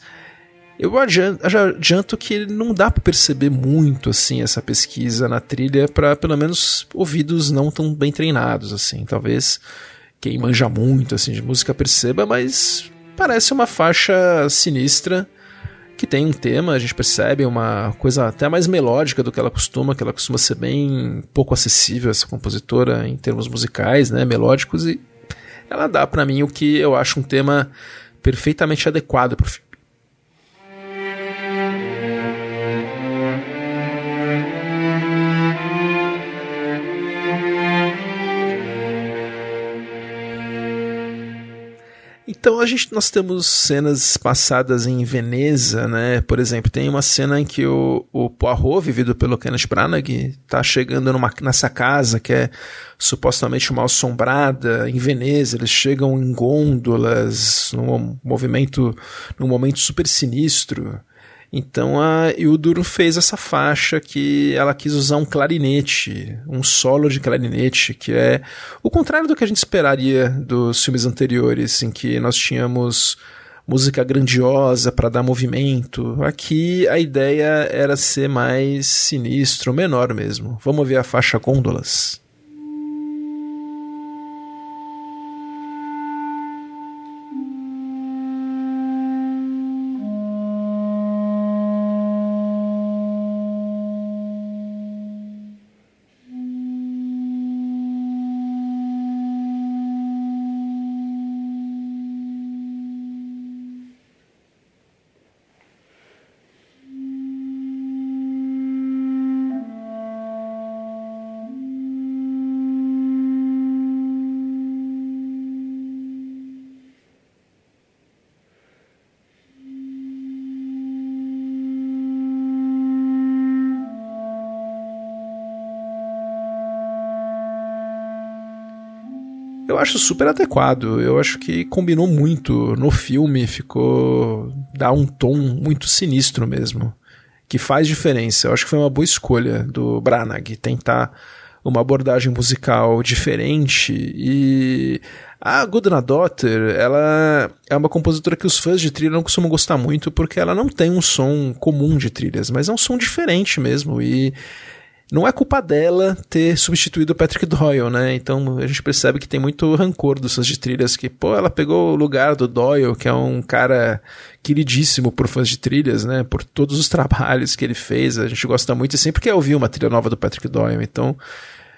eu adianto, adianto que não dá para perceber muito assim essa pesquisa na trilha para pelo menos ouvidos não tão bem treinados assim. Talvez quem manja muito assim de música perceba, mas parece uma faixa sinistra que tem um tema, a gente percebe uma coisa até mais melódica do que ela costuma, que ela costuma ser bem pouco acessível essa compositora em termos musicais, né, melódicos e ela dá para mim o que eu acho um tema perfeitamente adequado pro filme. Então a gente nós temos cenas passadas em Veneza, né? Por exemplo, tem uma cena em que o, o Poirot, vivido pelo Kenneth Branagh, está chegando numa, nessa casa que é supostamente mal assombrada em Veneza. Eles chegam em gôndolas, num movimento, num momento super sinistro. Então a Ilduro fez essa faixa que ela quis usar um clarinete, um solo de clarinete, que é o contrário do que a gente esperaria dos filmes anteriores, em que nós tínhamos música grandiosa para dar movimento. Aqui a ideia era ser mais sinistro, menor mesmo. Vamos ver a faixa Gôndolas. Acho super adequado. Eu acho que combinou muito no filme, ficou. dá um tom muito sinistro mesmo. Que faz diferença. Eu acho que foi uma boa escolha do Branagh tentar uma abordagem musical diferente e a Daughter, ela é uma compositora que os fãs de trilha não costumam gostar muito porque ela não tem um som comum de trilhas, mas é um som diferente mesmo e não é culpa dela ter substituído o Patrick Doyle, né? Então a gente percebe que tem muito rancor dos fãs de trilhas, que, pô, ela pegou o lugar do Doyle, que é um cara queridíssimo por fãs de trilhas, né? Por todos os trabalhos que ele fez, a gente gosta muito e sempre quer ouvir uma trilha nova do Patrick Doyle. Então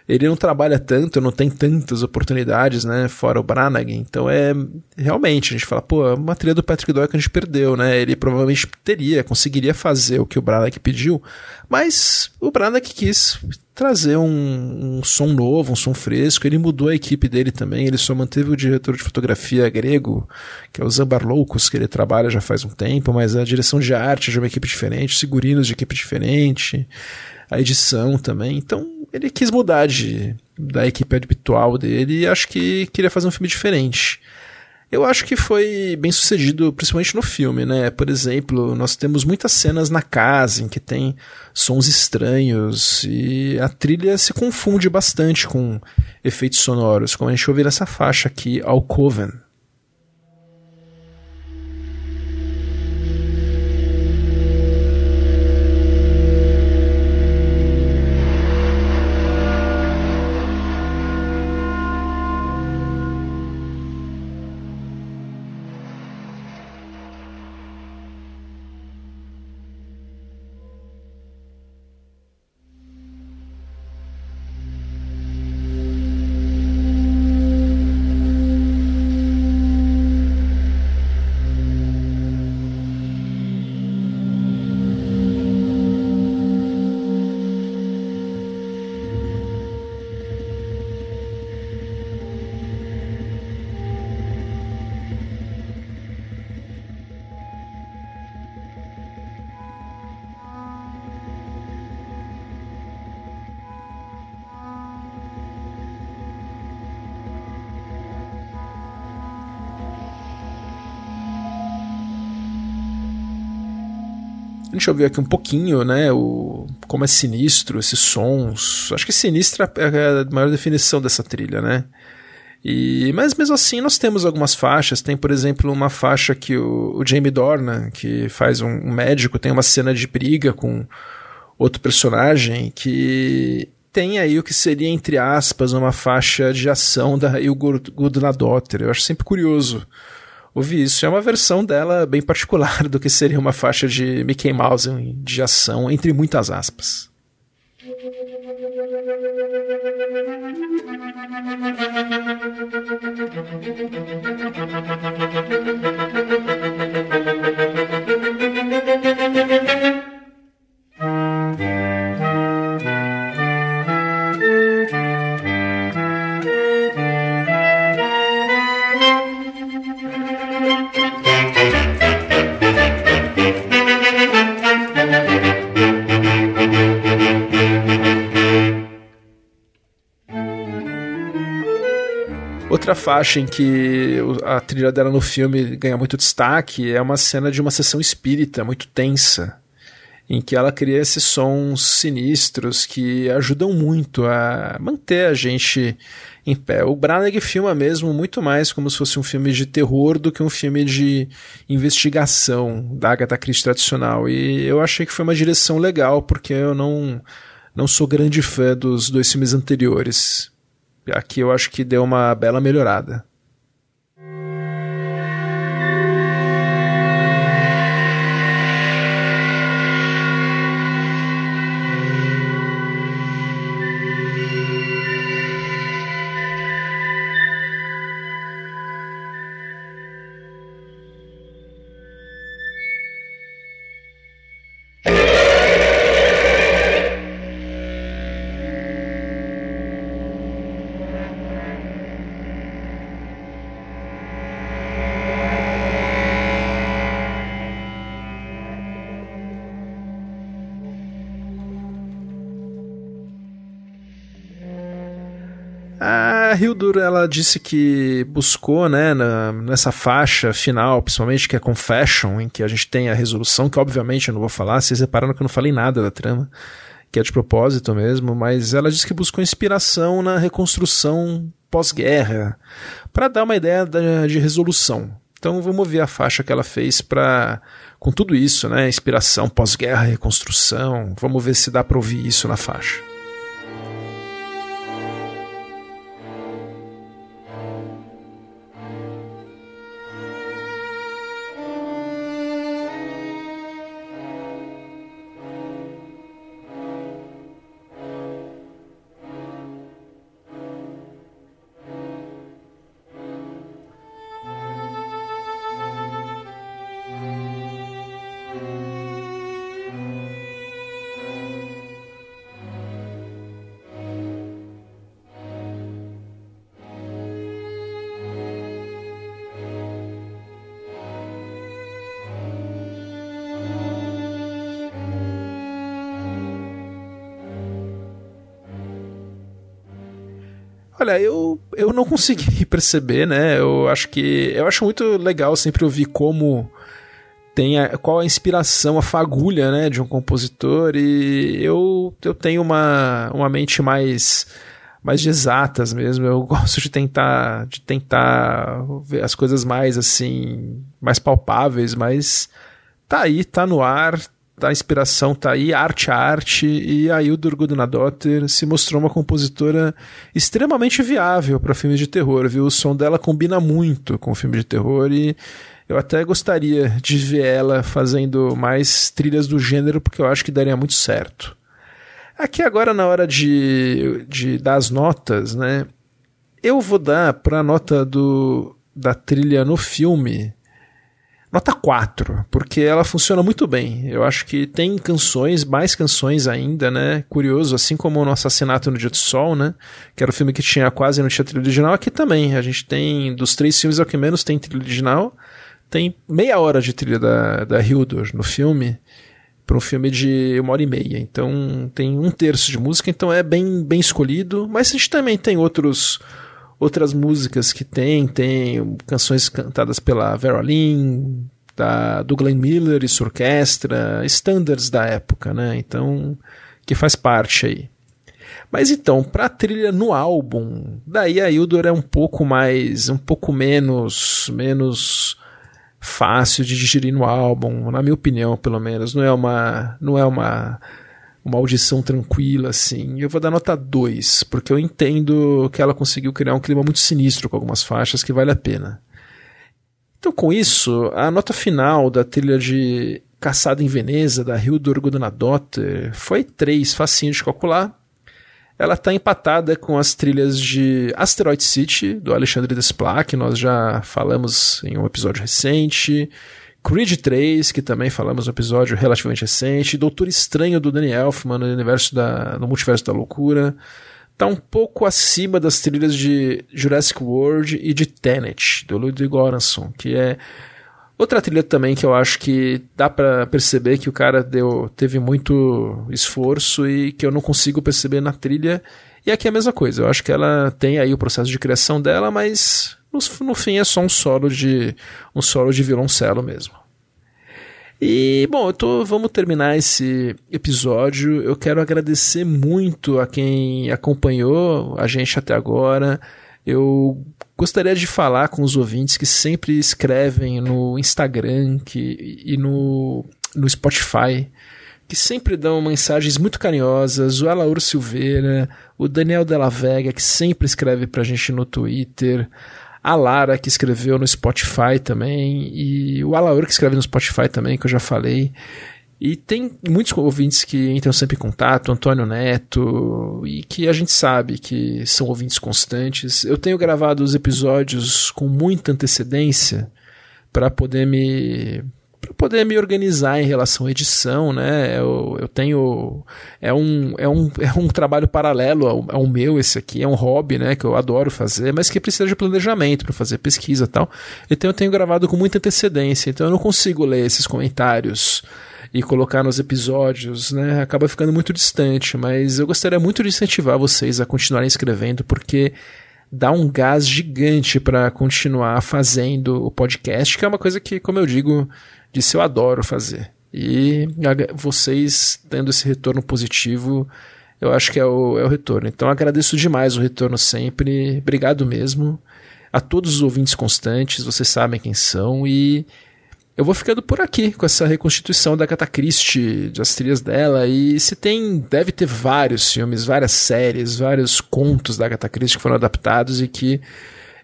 ele não trabalha tanto, não tem tantas oportunidades, né, fora o Branagh, então é, realmente, a gente fala, pô, é uma trilha do Patrick Doyle que a gente perdeu, né, ele provavelmente teria, conseguiria fazer o que o Branagh pediu, mas o Branagh quis trazer um, um som novo, um som fresco, ele mudou a equipe dele também, ele só manteve o diretor de fotografia grego, que é o Zambar Loucos, que ele trabalha já faz um tempo, mas a direção de arte é de uma equipe diferente, figurinos de equipe diferente, a edição também. Então ele quis mudar de, da equipe habitual dele e acho que queria fazer um filme diferente. Eu acho que foi bem sucedido, principalmente no filme, né? Por exemplo, nós temos muitas cenas na casa em que tem sons estranhos e a trilha se confunde bastante com efeitos sonoros, como a gente ouve nessa faixa aqui, Alcoven. Gente ouviu aqui um pouquinho, né? O, como é sinistro esses sons. Acho que sinistro é a maior definição dessa trilha, né? E, mas mesmo assim nós temos algumas faixas. Tem, por exemplo, uma faixa que o, o Jamie Dornan, que faz um, um, médico, tem uma cena de briga com outro personagem que tem aí o que seria, entre aspas, uma faixa de ação da Ilgur Gudnadotter. Eu acho sempre curioso ouvir isso. É uma versão dela bem particular do que seria uma faixa de Mickey Mouse de ação, entre muitas aspas. Faixa em que a trilha dela no filme ganha muito destaque é uma cena de uma sessão espírita muito tensa, em que ela cria esses sons sinistros que ajudam muito a manter a gente em pé. O Branagh filma mesmo muito mais como se fosse um filme de terror do que um filme de investigação da Agatha Christie tradicional. E eu achei que foi uma direção legal, porque eu não, não sou grande fã dos dois filmes anteriores. Aqui eu acho que deu uma bela melhorada. Ela disse que buscou, né, na, nessa faixa final, principalmente que é Confession, em que a gente tem a resolução, que obviamente eu não vou falar, vocês repararam que eu não falei nada da trama, que é de propósito mesmo, mas ela disse que buscou inspiração na reconstrução pós-guerra, para dar uma ideia da, de resolução. Então vamos ver a faixa que ela fez para com tudo isso, né, inspiração pós-guerra, reconstrução. Vamos ver se dá para ouvir isso na faixa. Consegui perceber, né? Eu acho que. Eu acho muito legal sempre ouvir como tem a, qual a inspiração, a fagulha, né, de um compositor e eu, eu tenho uma, uma mente mais mais de exatas mesmo. Eu gosto de tentar de tentar ver as coisas mais assim, mais palpáveis, mas tá aí, tá no ar, a inspiração tá aí, arte a arte, e a Hildur Gudnadottir se mostrou uma compositora extremamente viável para filmes de terror, viu? O som dela combina muito com filme de terror e eu até gostaria de ver ela fazendo mais trilhas do gênero, porque eu acho que daria muito certo. Aqui agora na hora de, de dar as notas, né? Eu vou dar para a nota do, da trilha no filme Nota 4, porque ela funciona muito bem. Eu acho que tem canções, mais canções ainda, né? Curioso, assim como no Assassinato no Dia do Sol, né? Que era o filme que tinha quase não tinha trilha original. Aqui também. A gente tem, dos três filmes, é o que menos tem trilha original. Tem meia hora de trilha da, da Hildur no filme, para um filme de uma hora e meia. Então tem um terço de música, então é bem, bem escolhido. Mas a gente também tem outros outras músicas que tem, tem canções cantadas pela Vera Lynn, da, do Glenn Miller e sua orquestra, standards da época, né? Então, que faz parte aí. Mas então, para trilha no álbum, daí a Hildor é um pouco mais, um pouco menos, menos fácil de digerir no álbum, na minha opinião, pelo menos. Não é uma, não é uma uma audição tranquila, assim. Eu vou dar nota 2, porque eu entendo que ela conseguiu criar um clima muito sinistro com algumas faixas que vale a pena. Então, com isso, a nota final da trilha de Caçada em Veneza, da Hildur Guðnadóttir, foi 3, facinho de calcular. Ela está empatada com as trilhas de Asteroid City, do Alexandre Desplat, que nós já falamos em um episódio recente. Creed 3, que também falamos no episódio relativamente recente, Doutor Estranho do Danny Elfman no universo da, no multiverso da loucura, tá um pouco acima das trilhas de Jurassic World e de Tenet, do Ludwig Göransson, que é outra trilha também que eu acho que dá para perceber que o cara deu, teve muito esforço e que eu não consigo perceber na trilha. E aqui é a mesma coisa, eu acho que ela tem aí o processo de criação dela, mas no, no fim é só um solo de um solo de violoncelo mesmo. E, bom, eu tô, vamos terminar esse episódio. Eu quero agradecer muito a quem acompanhou a gente até agora. Eu gostaria de falar com os ouvintes que sempre escrevem no Instagram que, e no, no Spotify, que sempre dão mensagens muito carinhosas. O Alaur Silveira, o Daniel Della Vega, que sempre escreve pra gente no Twitter a Lara, que escreveu no Spotify também, e o Alaur, que escreve no Spotify também, que eu já falei. E tem muitos ouvintes que entram sempre em contato, Antônio Neto, e que a gente sabe que são ouvintes constantes. Eu tenho gravado os episódios com muita antecedência para poder me para poder me organizar em relação à edição, né? Eu, eu tenho é um, é, um, é um trabalho paralelo ao, ao meu esse aqui, é um hobby, né, que eu adoro fazer, mas que precisa de planejamento para fazer pesquisa e tal. Então eu tenho gravado com muita antecedência, então eu não consigo ler esses comentários e colocar nos episódios, né? Acaba ficando muito distante, mas eu gostaria muito de incentivar vocês a continuarem escrevendo porque dá um gás gigante para continuar fazendo o podcast, que é uma coisa que, como eu digo, disse eu adoro fazer. E vocês tendo esse retorno positivo, eu acho que é o, é o retorno. Então agradeço demais o retorno sempre. Obrigado mesmo. A todos os ouvintes constantes, vocês sabem quem são. E eu vou ficando por aqui com essa reconstituição da Agatha Christie, das trilhas dela. E se tem, deve ter vários filmes, várias séries, vários contos da Agatha Christie que foram adaptados e que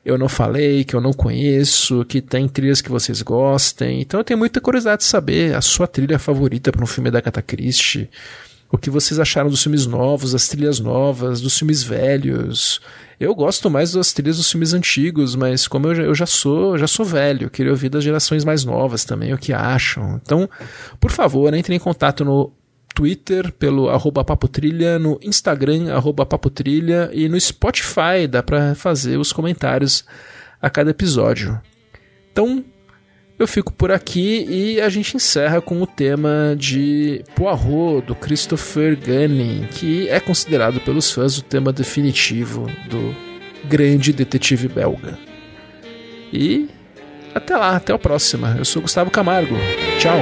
eu não falei, que eu não conheço, que tem trilhas que vocês gostem. Então eu tenho muita curiosidade de saber a sua trilha favorita para um filme da Agatha. O que vocês acharam dos filmes novos, das trilhas novas, dos filmes velhos. Eu gosto mais das trilhas dos filmes antigos, mas como eu já, eu já sou, já sou velho, queria ouvir das gerações mais novas também, o que acham. Então, por favor, entrem em contato no Twitter pelo arroba papotrilha, no Instagram arroba papotrilha e no Spotify dá para fazer os comentários a cada episódio. Então, eu fico por aqui e a gente encerra com o tema de Poirot, do Christopher Gunning, que é considerado pelos fãs o tema definitivo do grande detetive belga. E até lá, até a próxima. Eu sou Gustavo Camargo. Tchau.